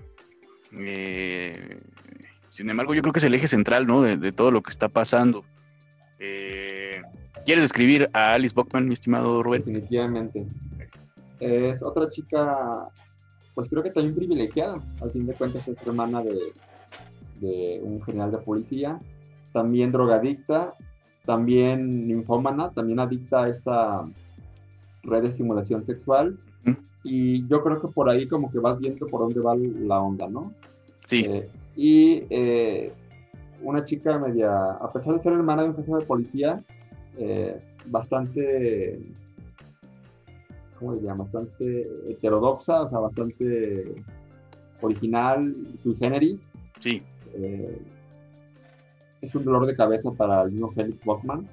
Eh, sin embargo, yo creo que es el eje central, ¿no? De, todo lo que está pasando. Eh, ¿Quieres escribir a Alice Bockman, mi estimado Rubén? Definitivamente. Es otra chica, pues creo que también privilegiada. Al fin de cuentas es hermana de, de un general de policía. También drogadicta, también ninfómana, también adicta a esta red de simulación sexual. Y yo creo que por ahí como que vas viendo por dónde va la onda, ¿no? Sí. Eh, y eh, una chica media, a pesar de ser hermana de un jefe de policía, eh, bastante, ¿cómo diría? Bastante heterodoxa, o sea, bastante original, sui generis. Sí. Es un dolor de cabeza para el mismo Felix Bachman.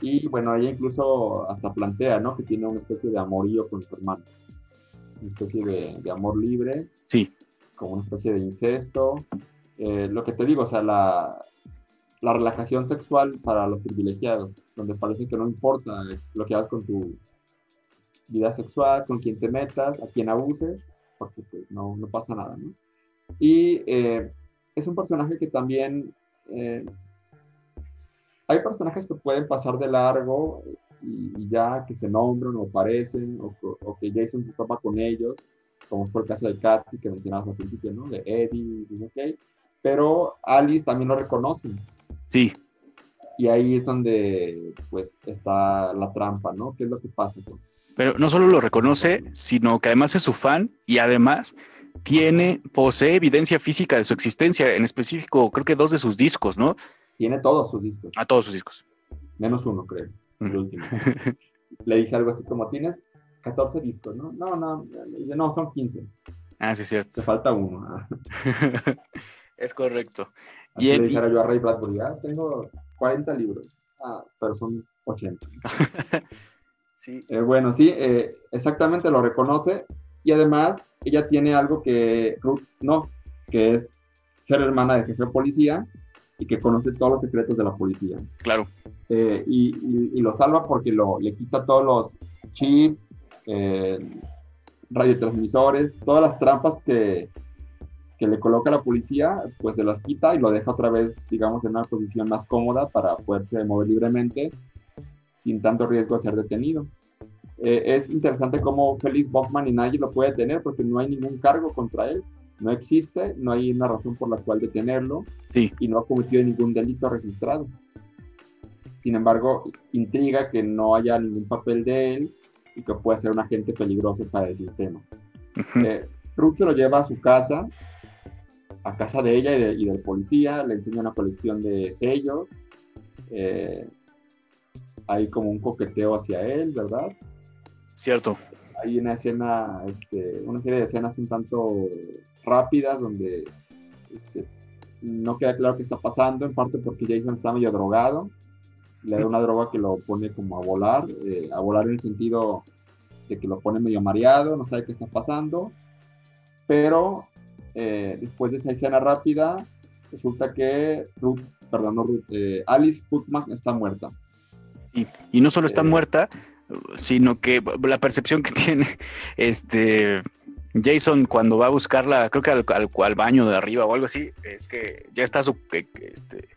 Y bueno, ella incluso hasta plantea, ¿no? Que tiene una especie de amorío con su hermano. Una especie de, amor libre. Sí. Como una especie de incesto. Eh, lo que te digo, o sea, la, la relajación sexual para los privilegiados, donde parece que no importa lo que hagas con tu vida sexual, con quién te metas, a quién abuses, porque pues, no, no pasa nada, ¿no? Y eh, es un personaje que también eh, hay personajes que pueden pasar de largo y, ya que se nombran o aparecen o, que Jason se topa con ellos, como fue el caso de Katy que mencionabas al principio, ¿no? De Eddie, okay. pero Alice también lo reconoce. Sí. Y ahí es donde pues está la trampa, ¿no? ¿Qué es lo que pasa? Pero no solo lo reconoce, sino que además es su fan y además tiene, posee evidencia física de su existencia, en específico creo que dos de sus discos, ¿no? Tiene todos sus discos. A todos sus discos. Menos uno, creo. El último. Le dice algo así como, tienes 14 discos, ¿no? No, no, no, son 15. Ah, sí, cierto. Te falta uno. es correcto. y le dijera yo a Ray Bradbury, ah, tengo 40 libros. Ah, pero son 80. sí. Eh, bueno, sí, eh, exactamente lo reconoce. Y además, ella tiene algo que Ruth no, que es ser hermana de jefe de policía y que conoce todos los secretos de la policía. Claro. Eh, y, lo salva porque lo, le quita todos los chips, eh, radiotransmisores, todas las trampas que, que le coloca la policía, pues se las quita y lo deja otra vez, digamos, en una posición más cómoda para poderse mover libremente sin tanto riesgo de ser detenido. Eh, es interesante cómo Félix Bachman y nadie lo puede tener porque no hay ningún cargo contra él no existe, no hay una razón por la cual detenerlo y no ha cometido ningún delito registrado. Sin embargo, intriga que no haya ningún papel de él y que pueda ser un agente peligroso para el sistema. Eh, Ruth se lo lleva a su casa, a casa de ella y, del policía, le enseña una colección de sellos. Eh, hay como un coqueteo hacia él, ¿verdad? Cierto. Hay una escena, este, una serie de escenas un tanto rápidas donde este, no queda claro qué está pasando, en parte porque Jason está medio drogado, le da una droga que lo pone como a volar, eh, a volar en el sentido de que lo pone medio mareado, no sabe qué está pasando, pero eh, después de esa escena rápida, resulta que Ruth, perdón, no Ruth, eh, Alice Putman está muerta. y no solo está muerta, sino que la percepción que tiene este Jason cuando va a buscarla, creo que al, al, baño de arriba o algo así, es que ya está su, este,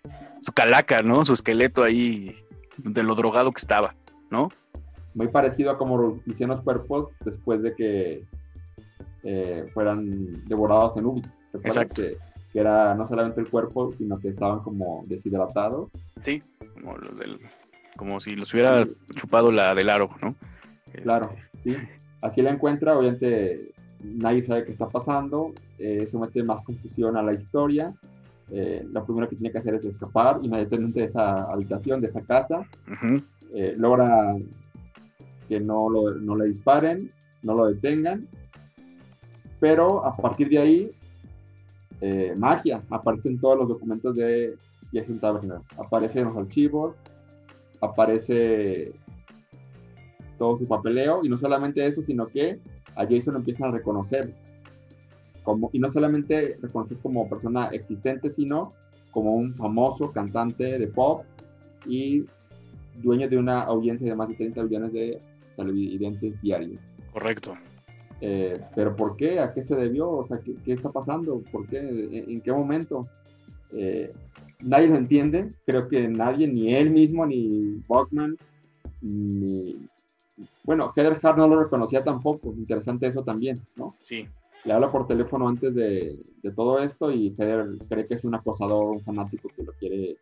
su calaca, ¿no? Su esqueleto ahí de lo drogado que estaba, ¿no? Muy parecido a como hicieron los cuerpos después de que eh, fueran devorados en Ubi. Exacto. Que, era no solamente el cuerpo, sino que estaban como deshidratados. Sí, como los del, como si los hubiera chupado la del aro, ¿no? Claro, este, sí. Así la encuentra, obviamente nadie sabe qué está pasando, eh, eso mete más confusión a la historia. Eh, lo primero que tiene que hacer es escapar inmediatamente de esa habitación, de esa casa. Eh, logra que no, lo, no le disparen, no lo detengan. Pero a partir de ahí, eh, magia, aparecen todos los documentos de Jason Taverner. Aparecen los archivos, aparece todo su papeleo y no solamente eso, sino que a Jason lo empiezan a reconocer. Como, y no solamente reconocer como persona existente, sino como un famoso cantante de pop y dueño de una audiencia de más de 30 millones de televidentes diarios. Correcto. Eh, pero ¿por qué? ¿A qué se debió? O sea, ¿qué, qué está pasando? ¿Por qué? ¿En, qué momento? Eh, nadie lo entiende. Creo que nadie, ni él mismo, ni Bachman, ni... Bueno, Heather Hart no lo reconocía tampoco. Interesante eso también, ¿no? Sí. Le habla por teléfono antes de, de todo esto y Heather cree que es un acosador, un fanático que lo quiere,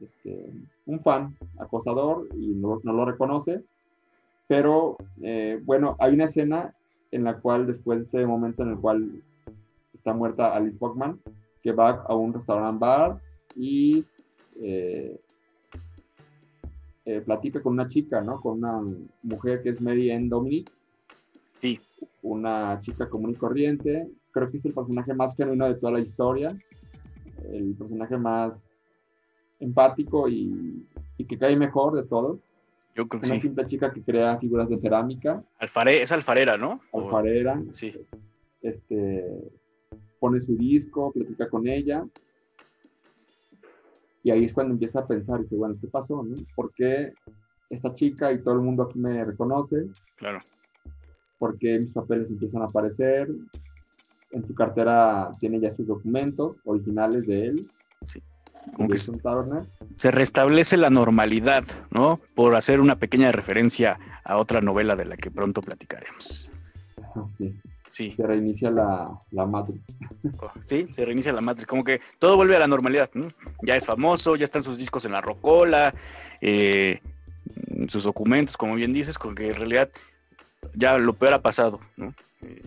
este, un fan acosador y no, no lo reconoce. Pero eh, bueno, hay una escena en la cual después de este momento en el cual está muerta Alice Bachman, que va a un restaurant bar y eh, eh, platica con una chica, ¿no? Con una mujer que es Mary Ann Dominic. Sí. Una chica común y corriente. Creo que es el personaje más genuino de toda la historia. El personaje más empático y, y que cae mejor de todos. Yo creo que Una sí. simple chica que crea figuras de cerámica, Alfare- es alfarera, ¿no? Alfarera, Sí. este, pone su disco, platica con ella. Y ahí es cuando empieza a pensar, dice, bueno, ¿qué pasó? No? ¿Por qué esta chica y todo el mundo aquí me reconoce? Claro. ¿Por qué mis papeles empiezan a aparecer? En su cartera tiene ya sus documentos originales de él, Como que se restablece la normalidad, ¿no? Por hacer una pequeña referencia a otra novela de la que pronto platicaremos. Sí, Sí, se reinicia la, la Matrix. sí, se reinicia la matriz, como que todo vuelve a la normalidad, ¿no? Ya es famoso, ya están sus discos en la rocola, eh, sus documentos, como bien dices, con que en realidad ya lo peor ha pasado, ¿no? Eh,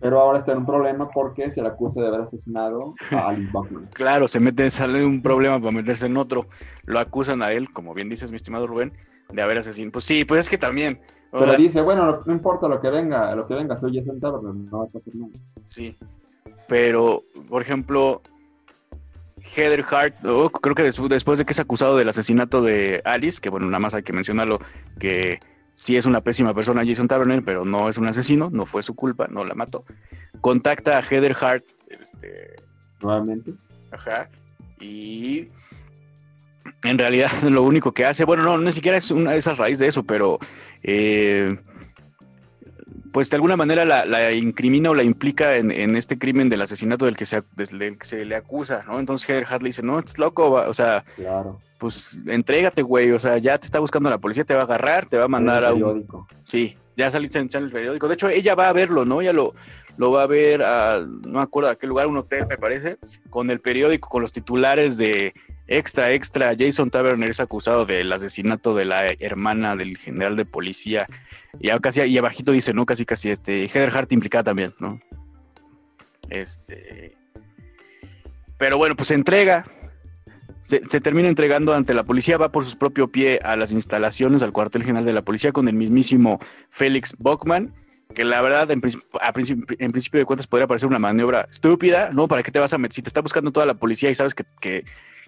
Pero ahora está en un problema porque se le acusa de haber asesinado a Alice Bachman. Claro, se mete, sale un problema para meterse en otro. Lo acusan a él, como bien dices, mi estimado Rubén, de haber asesinado. Pues sí, pues es que también. Pero dice, bueno, no, importa lo que venga, lo que venga, soy Jason Taverner, no va a pasar nada. Sí. Pero, por ejemplo, Heather Hart, oh, creo que des- después de que es acusado del asesinato de Alice, que bueno, nada más hay que mencionarlo, que sí es una pésima persona Jason Taverner, pero no es un asesino, no fue su culpa, no la mató. Contacta a Heather Hart, este, Nuevamente. Ajá. Y en realidad lo único que hace, bueno, no, ni siquiera es una de esas raíz de eso, pero eh, pues de alguna manera la, la incrimina o la implica en, en este crimen del asesinato del que, se, del que se le acusa, ¿no? Entonces Heather Hart le dice, no, estás loco, va- o sea, Claro. pues entrégate, güey, o sea, ya te está buscando la policía, te va a agarrar, te va a mandar a un... Sí, ya saliste en en el periódico. De hecho, ella va a verlo, ¿no? Ella lo, lo va a ver a, no me acuerdo a qué lugar, un hotel, me parece, con el periódico, con los titulares de extra, extra. Jason Taverner es acusado del asesinato de la hermana del general de policía. Y casi, y abajito dice, ¿no? Casi, casi, este, Heather Hart implicada también, ¿no? Este. Pero bueno, pues se entrega. Se, termina entregando ante la policía, va por su propio pie a las instalaciones, al cuartel general de la policía con el mismísimo Félix Bockman, que la verdad, en, a principio de cuentas, podría parecer una maniobra estúpida, ¿no? ¿Para qué te vas a meter? Si te está buscando toda la policía y sabes que-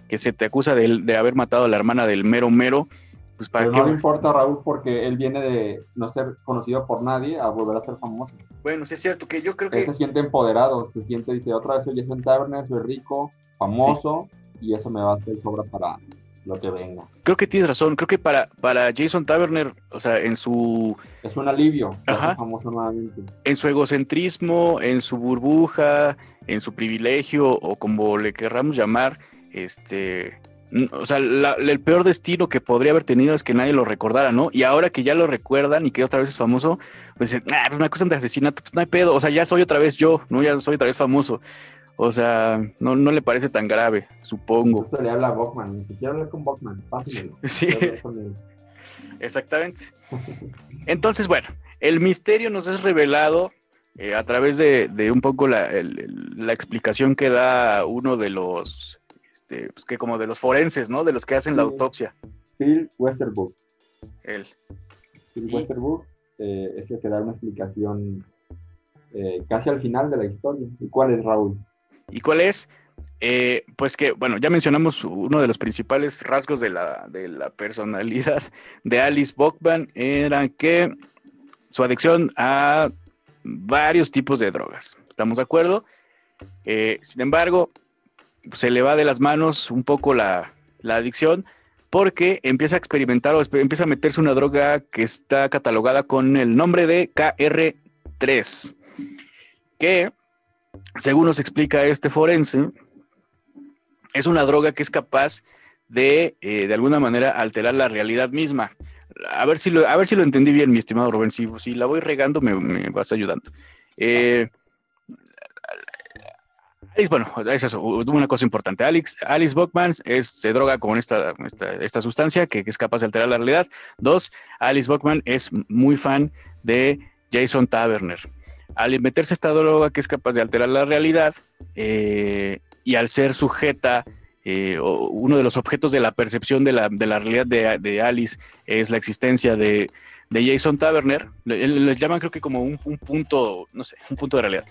que se te acusa de, de haber matado a la hermana del mero mero, pues ¿para Pero qué? no le importa Raúl porque él viene de no ser conocido por nadie a volver a ser famoso. Bueno, sí es cierto que yo creo Él que... se siente empoderado, se siente, dice, otra vez soy Jason Taverner, soy rico, famoso, y eso me va a hacer sobra para lo que venga. Creo que tienes razón. Creo que para, para Jason Taverner, o sea, en su, Es un alivio Ajá. famoso nuevamente. en su egocentrismo, en su burbuja, en su privilegio, o como le querramos llamar, este. O sea, la- el peor destino que podría haber tenido es que nadie lo recordara, ¿no? Y ahora que ya lo recuerdan y que otra vez es famoso, pues, ah, pues me acusan de asesinato, pues no hay pedo, o sea, ya soy otra vez yo, ¿no? Ya soy otra vez famoso. O sea, no, no le parece tan grave, supongo. Justo le habla a Bachman, dice, quiero hablar con Bachman, pásenmelo. Sí. Exactamente. Entonces, bueno, el misterio nos es revelado eh, a través de, de un poco la, el- la explicación que da uno de los, este, pues que como de los forenses, ¿no? De los que hacen la autopsia. Phil Westerbrook. Él. Phil Y- Westerbrook eh, es el que da una explicación eh, casi al final de la historia. ¿Y cuál es, Raúl? ¿Y cuál es? Eh, pues que, bueno, ya mencionamos uno de los principales rasgos de la, de la personalidad de Alice Bockman era que su adicción a varios tipos de drogas. ¿Estamos de acuerdo? Eh, sin embargo, se le va de las manos un poco la, la adicción porque empieza a experimentar o empieza a meterse una droga que está catalogada con el nombre de KR3. que, según nos explica este forense, es una droga que es capaz de, eh, de alguna manera, alterar la realidad misma. A ver si lo, a ver si lo entendí bien, mi estimado Rubén. Si, la voy regando, me, me vas ayudando. Eh, bueno, es eso, una cosa importante. Alex, Alice Buckman es, se droga con esta, esta, sustancia que, es capaz de alterar la realidad. Dos, Alice Buckman es muy fan de Jason Taverner. Al meterse esta droga que es capaz de alterar la realidad eh, y al ser sujeta, eh, uno de los objetos de la percepción de la, realidad de, Alice es la existencia de, Jason Taverner, le, llaman creo que como un, punto, no sé, un punto de realidad.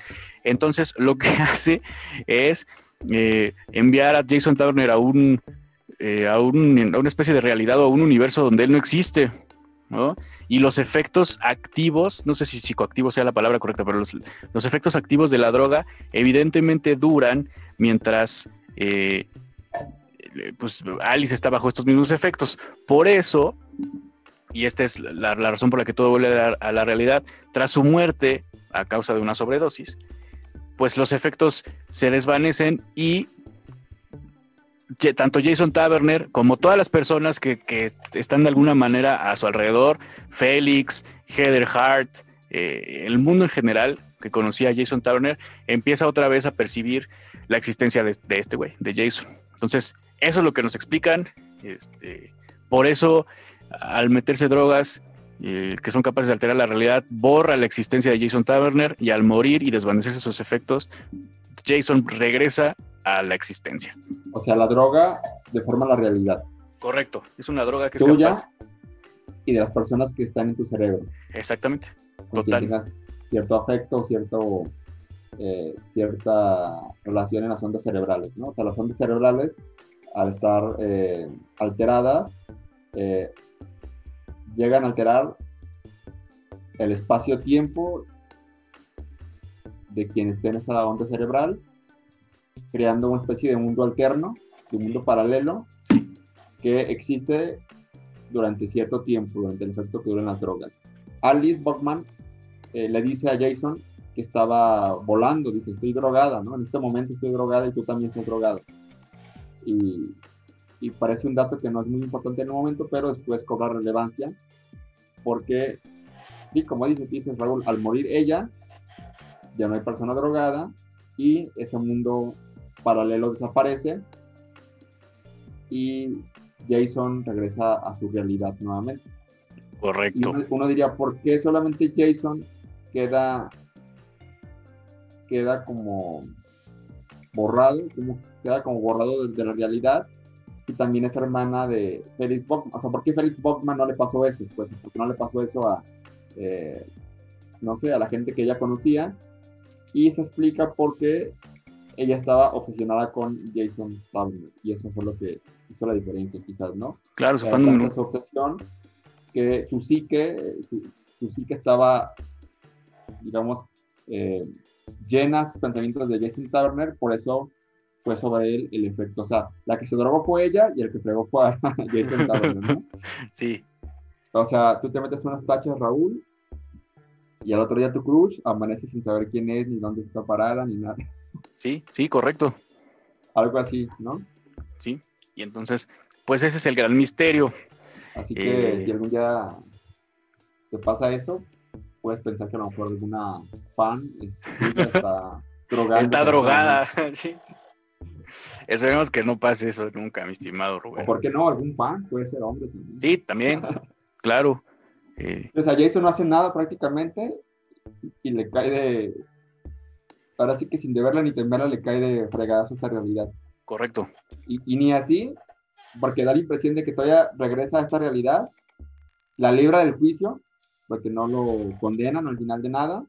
Entonces lo que hace es eh, enviar a Jason Taverner a un, a, un, a una especie de realidad o a un universo donde él no existe. Y los efectos activos, no sé si psicoactivo sea la palabra correcta, pero los, efectos activos de la droga evidentemente duran mientras eh, pues Alice está bajo estos mismos efectos. Por eso, y esta es la, razón por la que todo vuelve a la realidad, tras su muerte a causa de una sobredosis, pues los efectos se desvanecen y tanto Jason Taverner como todas las personas que, están de alguna manera a su alrededor, Félix, Heather Hart, eh, el mundo en general que conocía a Jason Taverner, empieza otra vez a percibir la existencia de, este güey, de Jason. Entonces, eso es lo que nos explican. Este, por eso, al meterse drogas eh, que son capaces de alterar la realidad, borra la existencia de Jason Taverner y al morir y desvanecerse sus efectos, Jason regresa a la existencia. O sea, la droga deforma la realidad. Correcto, es una droga que es Tuya y de las personas que están en tu cerebro. Exactamente, total. cierto afecto, cierto, eh, cierta relación en las ondas cerebrales, ¿no? O sea, las ondas cerebrales, al estar eh, alteradas, eh, llegan a alterar el espacio-tiempo de quien esté en esa onda cerebral creando una especie de mundo alterno, de un mundo paralelo, que existe durante cierto tiempo, durante el efecto que duran las drogas. Alice Buckman eh, le dice a Jason que estaba volando, dice, estoy drogada, ¿no? En este momento estoy drogada y tú también estás drogado. Y, y parece un dato que no es muy importante en el momento, pero después cobra relevancia, porque, sí, como dice, dice Raúl, al morir ella, ya no hay persona drogada y ese mundo paralelo desaparece y Jason regresa a su realidad nuevamente. Correcto. Y uno, diría, ¿por qué solamente Jason queda, queda como borrado, como, queda como borrado de, la realidad? Y también es hermana de Felix Bockman. O sea, ¿por qué Felix Bockman no le pasó eso? Pues porque no le pasó eso a, eh, no sé, a la gente que ella conocía. Y se explica por qué ella estaba obsesionada con Jason Taverner y eso fue lo que hizo la diferencia quizás, ¿no? Claro, su, fan... su obsesión que su psique, su, psique estaba, digamos, eh, llena de pensamientos de Jason Taverner, por eso fue sobre él el efecto. O sea, la que se drogó fue ella y el que fregó fue Jason Taverner, ¿no? Sí. O sea, tú te metes unas tachas, Raúl, y al otro día tu crush amanece sin saber quién es, ni dónde está parada, ni nada. Sí, sí, correcto. Algo así, ¿no? Sí, y entonces, pues ese es el gran misterio. Así que eh, si algún día te pasa eso, puedes pensar que a lo mejor alguna fan está drogada. Está drogada, sí. Esperemos que no pase eso nunca, mi estimado Rubén. ¿O por qué no? Algún fan puede ser hombre también. Sí, también, claro. Eh. Pues a Jason no hace nada prácticamente y le cae de, ahora sí que sin deberla ni temerla le cae de fregadas esta realidad. Correcto. Y, ni así, porque da la impresión de que todavía regresa a esta realidad, la libra del juicio, porque no lo condenan al final de nada,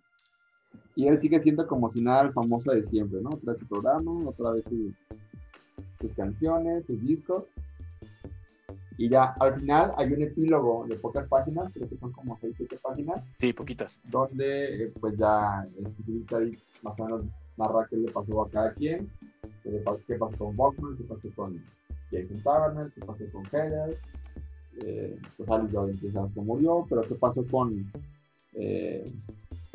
y él sigue siendo como si nada el famoso de siempre, ¿no? Otra vez su programa, otra vez sus canciones, sus discos, y ya al final hay un epílogo de pocas páginas, creo que son como 6, 7 páginas. Sí, poquitas. Donde eh, pues ya el más o menos narra qué le pasó a cada quien, qué, pasó, con Bachman, qué pasó con Jason Taverner, qué pasó con Heather, eh, pues Alice ya sabes que murió, pero qué pasó con, eh,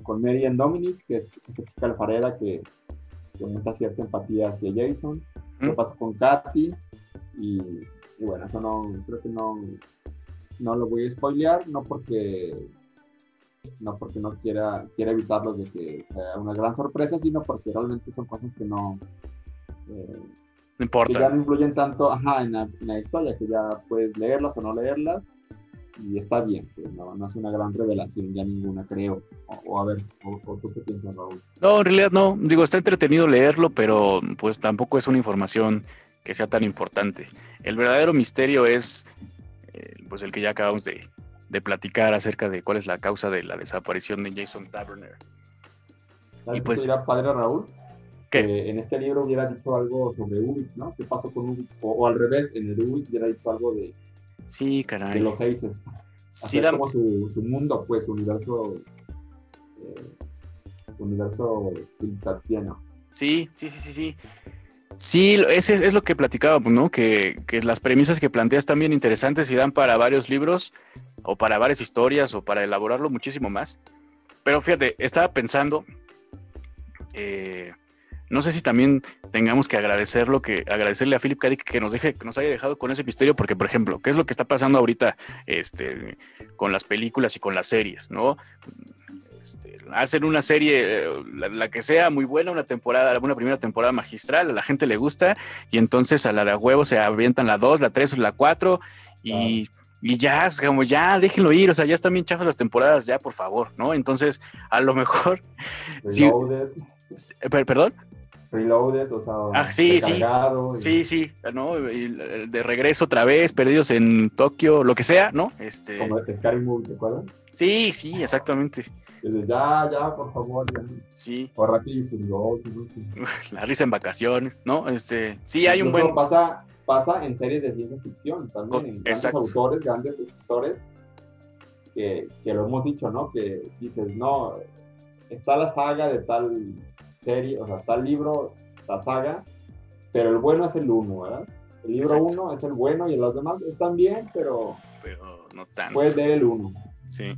con Mary and Dominic, que es esta chica alfarera que, que muestra cierta empatía hacia Jason. ¿Qué ¿Mm? pasó con Katy? Y, y bueno, eso no, creo que no, no lo voy a spoilear, no porque no porque no quiera, quiera evitarlos de que sea una gran sorpresa, sino porque realmente son cosas que no, eh, No que ya no influyen tanto ajá, en, la, en la historia, que ya puedes leerlas o no leerlas, y está bien, pues no, no es una gran revelación ya ninguna, creo. O, o a ver, o, o tú qué piensas, Raúl. No, en realidad no. Digo, está entretenido leerlo, pero pues tampoco es una información que sea tan importante. El verdadero misterio es eh, pues el que ya acabamos de, de platicar acerca de cuál es la causa de la desaparición de Jason Taverner. ¿Sabes Y pues- dirá padre Raúl? ¿Qué? Que en este libro hubiera dicho algo sobre Ubik, ¿no? ¿Qué pasó con Ubik? O, o al revés, en el Ubik hubiera dicho algo de, Sí, de caray. los Aces. Sí, Hacer da- como su, su mundo, pues, su universo. Eh, su universo pintartiano. Sí, sí, sí, sí, sí. Sí, ese es, lo que platicábamos, ¿no? Que, que las premisas que planteas están bien interesantes y dan para varios libros, o para varias historias, o para elaborarlo muchísimo más. Pero fíjate, estaba pensando, eh, no sé si también tengamos que agradecerlo, que agradecerle a Philip K. Dick que nos deje, que nos haya dejado con ese misterio, porque por ejemplo, ¿qué es lo que está pasando ahorita este, con las películas y con las series, ¿no? Este, hacen una serie, eh, la, la que sea muy buena, una temporada, una primera temporada magistral, a la gente le gusta, y entonces a la de a huevo se avientan la 2, la 3 o la 4, y, y ya, como ya, déjenlo ir, o sea, ya están bien chafas las temporadas, ya, por favor, ¿no? Entonces, a lo mejor, Sí. Per- perdón, Reloaded, o sea, Ah, sí, sí. y- sí, sí, ¿no? Y, de regreso otra vez, perdidos en Tokio, lo que sea, ¿no? Este, como Scary Movie, ¿te acuerdas? sí, sí, exactamente, ya, ya, por favor, ya. sí, y Furioso, no la risa en vacaciones, ¿no? Este, sí, hay un Incluso buen... Pasa, pasa en series de ciencia ficción también, en grandes autores, grandes escritores, que, que lo hemos dicho, ¿no? Que dices, no, está la saga de tal serie, o sea, tal libro, la saga, pero el bueno es el uno, ¿verdad? El libro Exacto. uno es el bueno y los demás están bien, pero Pero no tanto. puedes leer el uno. Sí,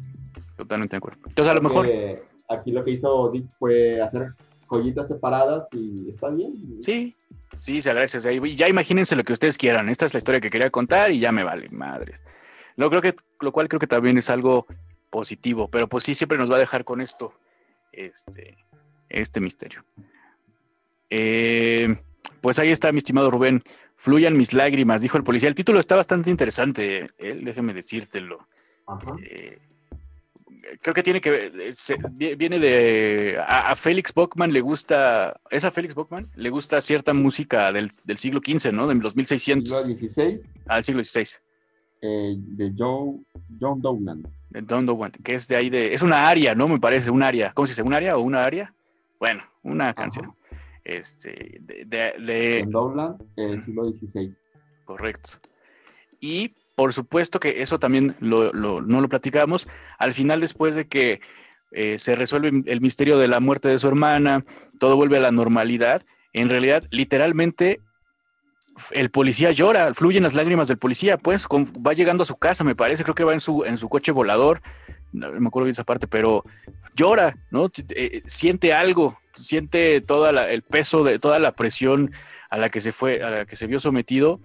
totalmente de acuerdo. Entonces, a lo mejor, Porque Aquí lo que hizo Dick fue hacer joyitas separadas y está bien. sí, sí, se agradece. o sea, y ya imagínense lo que ustedes quieran. Esta es la historia que quería contar y ya me vale, madres. Lo, creo que, lo cual creo que también es algo positivo, pero pues sí, siempre nos va a dejar con esto, este, este misterio. Eh, pues ahí está, mi estimado Rubén. Fluyan mis lágrimas, dijo el policía. El título está bastante interesante, eh, déjeme decírtelo. Ajá. Eh, creo que tiene que ver, eh, se- viene de, a, a Félix Bockman le gusta, ¿es a Félix Bockman? Le gusta cierta música del, del siglo XV, ¿no? De los Siglo 1600 XVI al siglo XVI, eh, de Joe, John Dowland. de Don Dowan, que es de ahí de, es una aria, ¿no? Me parece, un aria, ¿cómo se dice? ¿Un aria o una aria? Bueno, una canción, este, de, de- de- John Dowland, eh, siglo XVI. Correcto. Y por supuesto que eso también lo- lo- no lo platicamos. Al final, después de que eh, se resuelve el misterio de la muerte de su hermana, todo vuelve a la normalidad. En realidad, literalmente, el policía llora, fluyen las lágrimas del policía, pues con- va llegando a su casa, me parece, creo que va en su, en su coche volador, no me acuerdo bien esa parte, pero llora, ¿no? T- eh, siente algo, siente todo el peso de toda la presión a la que se fue, a la que se vio sometido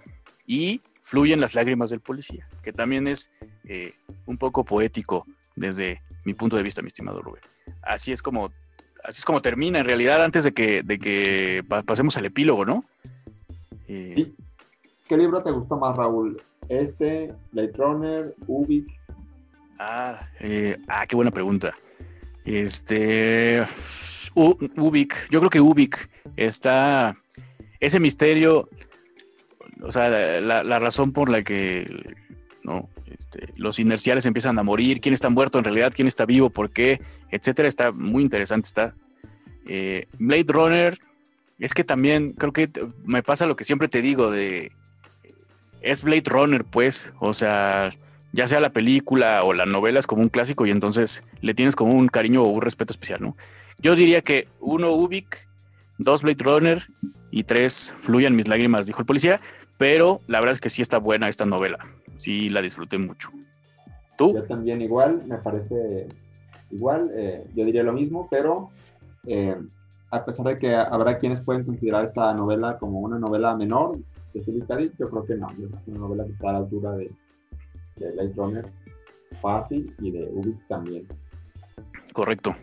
y fluyen las lágrimas del policía, que también es eh, un poco poético desde mi punto de vista, mi estimado Rubén. Así es como, así es como termina en realidad antes de que, de que pa- pasemos al epílogo, ¿no? Eh. ¿Qué libro te gustó más, Raúl? Este, Blade Runner, Ubik. Ah, eh, ah, qué buena pregunta. Este, U- Ubik, yo creo que Ubik está, ese misterio, o sea, la, razón por la que ¿no? Este, los inerciales empiezan a morir, quién está muerto en realidad, quién está vivo, por qué, etcétera, está muy interesante. Está Eh, Blade Runner, es que también creo que me pasa lo que siempre te digo de es Blade Runner, pues, o sea, ya sea la película o la novela es como un clásico y entonces le tienes como un cariño o un respeto especial, ¿no? Yo diría que uno Ubik, dos Blade Runner y tres Fluyan mis lágrimas, dijo el policía, pero la verdad es que sí está buena esta novela, sí la disfruté mucho. ¿Tú? Yo también igual, me parece igual, eh, yo diría lo mismo, pero eh, a pesar de que habrá quienes pueden considerar esta novela como una novela menor de Philip yo creo que no, es una novela que está a la altura de, de Blade Runner fácil y de Ubik también. Correcto.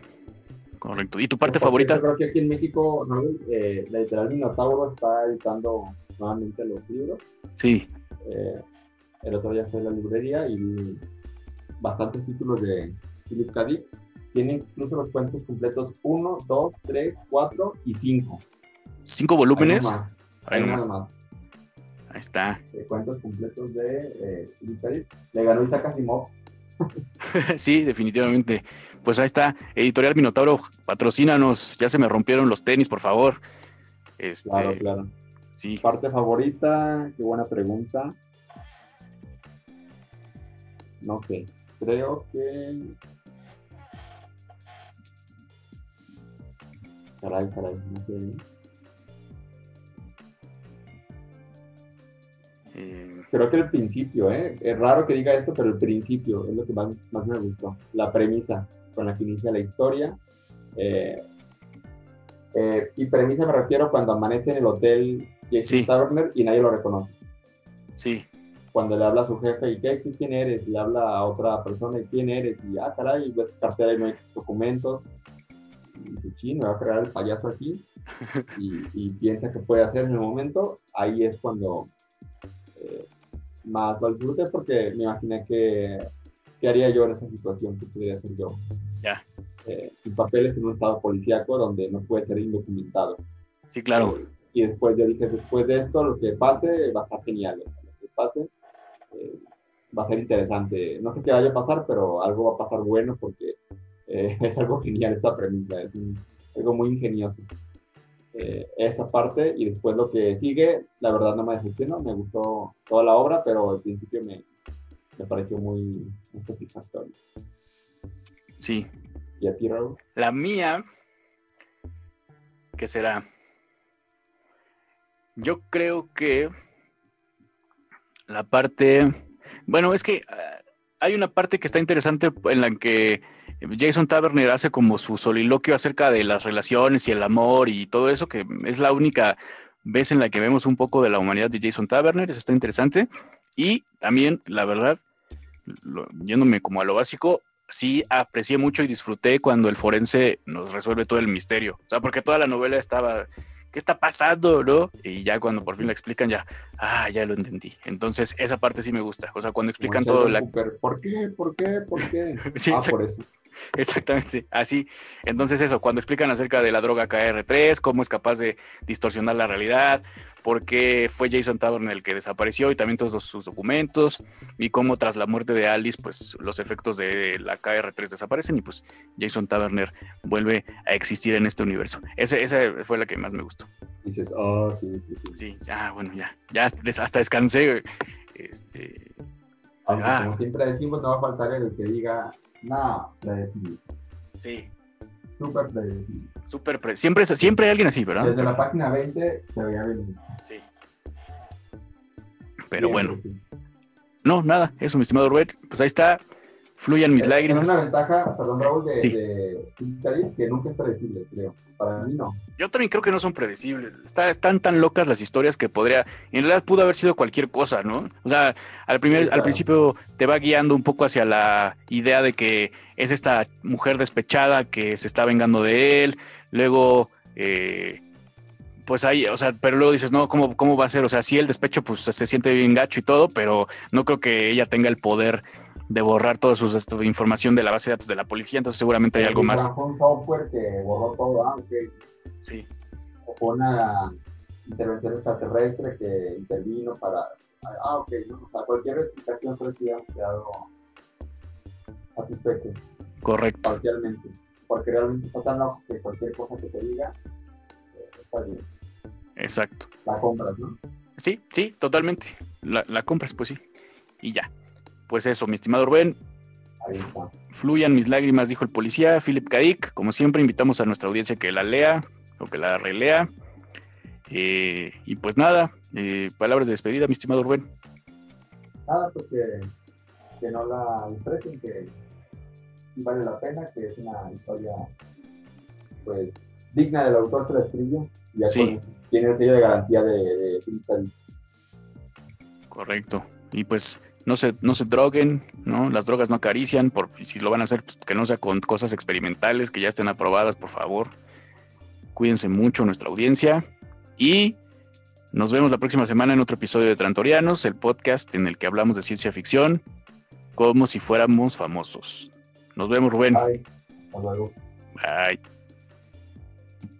Correcto. ¿Y tu parte favorita? Yo creo que aquí en México, ¿no? eh, la editorial Minotauro está editando nuevamente los libros. Sí. Eh, el otro día fue en la librería y bastantes títulos de Philip K. Dick. Tiene incluso los cuentos completos 1, 2, 3, 4 y 5. ¿Cinco volúmenes? Hay nomás. Ahí está. De cuentos completos de eh. Le ganó Isaac Asimov. sí, definitivamente. Pues ahí está. Editorial Minotauro, patrocínanos. Ya se me rompieron los tenis, por favor. Este, Claro, claro. Sí. Parte favorita, qué buena pregunta. No sé, creo que. Caray, caray, no sé. Eh, Creo que el principio, ¿eh? Es raro que diga esto, pero el principio es lo que más, más me gustó. La premisa con la que inicia la historia. Eh, eh, y premisa me refiero cuando amanece en el hotel Jason Sí. Taverner y nadie lo reconoce. sí, cuando le habla a su jefe y ¿qué, quién eres? Y le habla a otra persona y quién eres? Y ah, caray, ves cartera y no hay documentos. Y dice, sí, me va a crear el payaso aquí. Y, y piensa que puede hacer en el momento. Ahí es cuando eh, más lo disfruté porque me imaginé que qué haría yo en esa situación, qué podría hacer yo. Ya. Eh, sin papeles en un estado policíaco donde no puede ser indocumentado. sí, claro. Y después yo dije, después de esto, lo que pase va a estar genial. Lo que pase eh, va a ser interesante. No sé qué vaya a pasar, pero algo va a pasar bueno porque eh, es algo genial esta premisa. Es un- algo muy ingenioso. Eh, esa parte y después lo que sigue, la verdad no me decepcionó. Me gustó toda la obra, pero al principio me, me pareció muy, muy satisfactorio. Sí. ¿Y a ti, Raúl? La mía, ¿qué será? Yo creo que la parte, bueno, es que ah, hay una parte que está interesante en la que Jason Taverner hace como su soliloquio acerca de las relaciones y el amor y todo eso, que es la única vez en la que vemos un poco de la humanidad de Jason Taverner, eso está interesante. Y también, la verdad, lo- yéndome como a lo básico, sí aprecié mucho y disfruté cuando el forense nos resuelve todo el misterio. O sea, porque toda la novela estaba, ¿qué está pasando, no? Y ya cuando por fin la explican, ya, ah, ya lo entendí. Entonces, esa parte sí me gusta. O sea, cuando explican todo, la... ¿Por qué? ¿Por qué? ¿Por qué? Sí, ah, por eso. Exactamente, así. Entonces eso, cuando explican acerca de la droga KR3, cómo es capaz de distorsionar la realidad, por qué fue Jason Taverner el que desapareció y también todos los- sus documentos, y cómo tras la muerte de Alice, pues los efectos de la KR3 desaparecen y pues Jason Taverner vuelve a existir en este universo. Ese, esa fue la que más me gustó. Dices, oh, sí, sí, sí. Sí, ah, bueno, ya, ya hasta descansé. Este, Aunque Ah. como siempre decimos, no va a faltar el que diga, no, predecible. sí, Súper predecible. súper, pre- siempre, siempre hay alguien así, ¿verdad? Desde la página 20 se veía venir. Sí. Pero bueno, sí. no, nada, eso, mi estimado Robert. Pues ahí está, fluyan mis Es- lágrimas. Es una ventaja, perdón, Raúl, de, Sí. de que nunca es predecible, creo. Para mí no. Yo también creo que no son predecibles. Está- están tan locas las historias que podría, en realidad pudo haber sido cualquier cosa, ¿no? O sea, al, primer, Sí, al principio te va guiando un poco hacia la idea de que es esta mujer despechada que se está vengando de él. Luego, eh, pues ahí, o sea, pero luego dices, no, ¿cómo, ¿cómo va a ser? O sea, sí, el despecho pues se siente bien gacho y todo, pero no creo que ella tenga el poder de borrar toda su esto, información de la base de datos de la policía, entonces seguramente hay algo más. Fue un software que borró todo, ah, ok. Sí, O fue una intervención extraterrestre que intervino para. Ah, ok, ¿no? O sea, cualquier explicación que hubiéramos quedado satisfechos. correcto. parcialmente, porque realmente está tan loco que cualquier cosa que te diga eh, está bien. Exacto. La compras, ¿no? Sí, sí, totalmente. La, la compras, pues sí. Y ya. Pues eso, mi estimado Rubén, Ahí está. fluyan mis lágrimas, dijo el policía, Philip K. Dick. Como siempre, invitamos a nuestra audiencia que la lea o que la relea. Eh, y pues nada, eh, palabras de despedida, mi estimado Rubén. Nada, pues que, que no la desprecien, que, vale la pena, que es una historia pues digna del autor que la escribió. Y ya Sí. tiene el sello de garantía de, de. Correcto. Y pues no se, no se droguen, ¿no? Las drogas no acarician, por, si lo van a hacer, pues que no sea con cosas experimentales, que ya estén aprobadas, por favor. Cuídense mucho nuestra audiencia. Y nos vemos la próxima semana en otro episodio de Trantorianos, el podcast en el que hablamos de ciencia ficción como si fuéramos famosos. Nos vemos, Rubén. Bye. Hasta luego. Bye.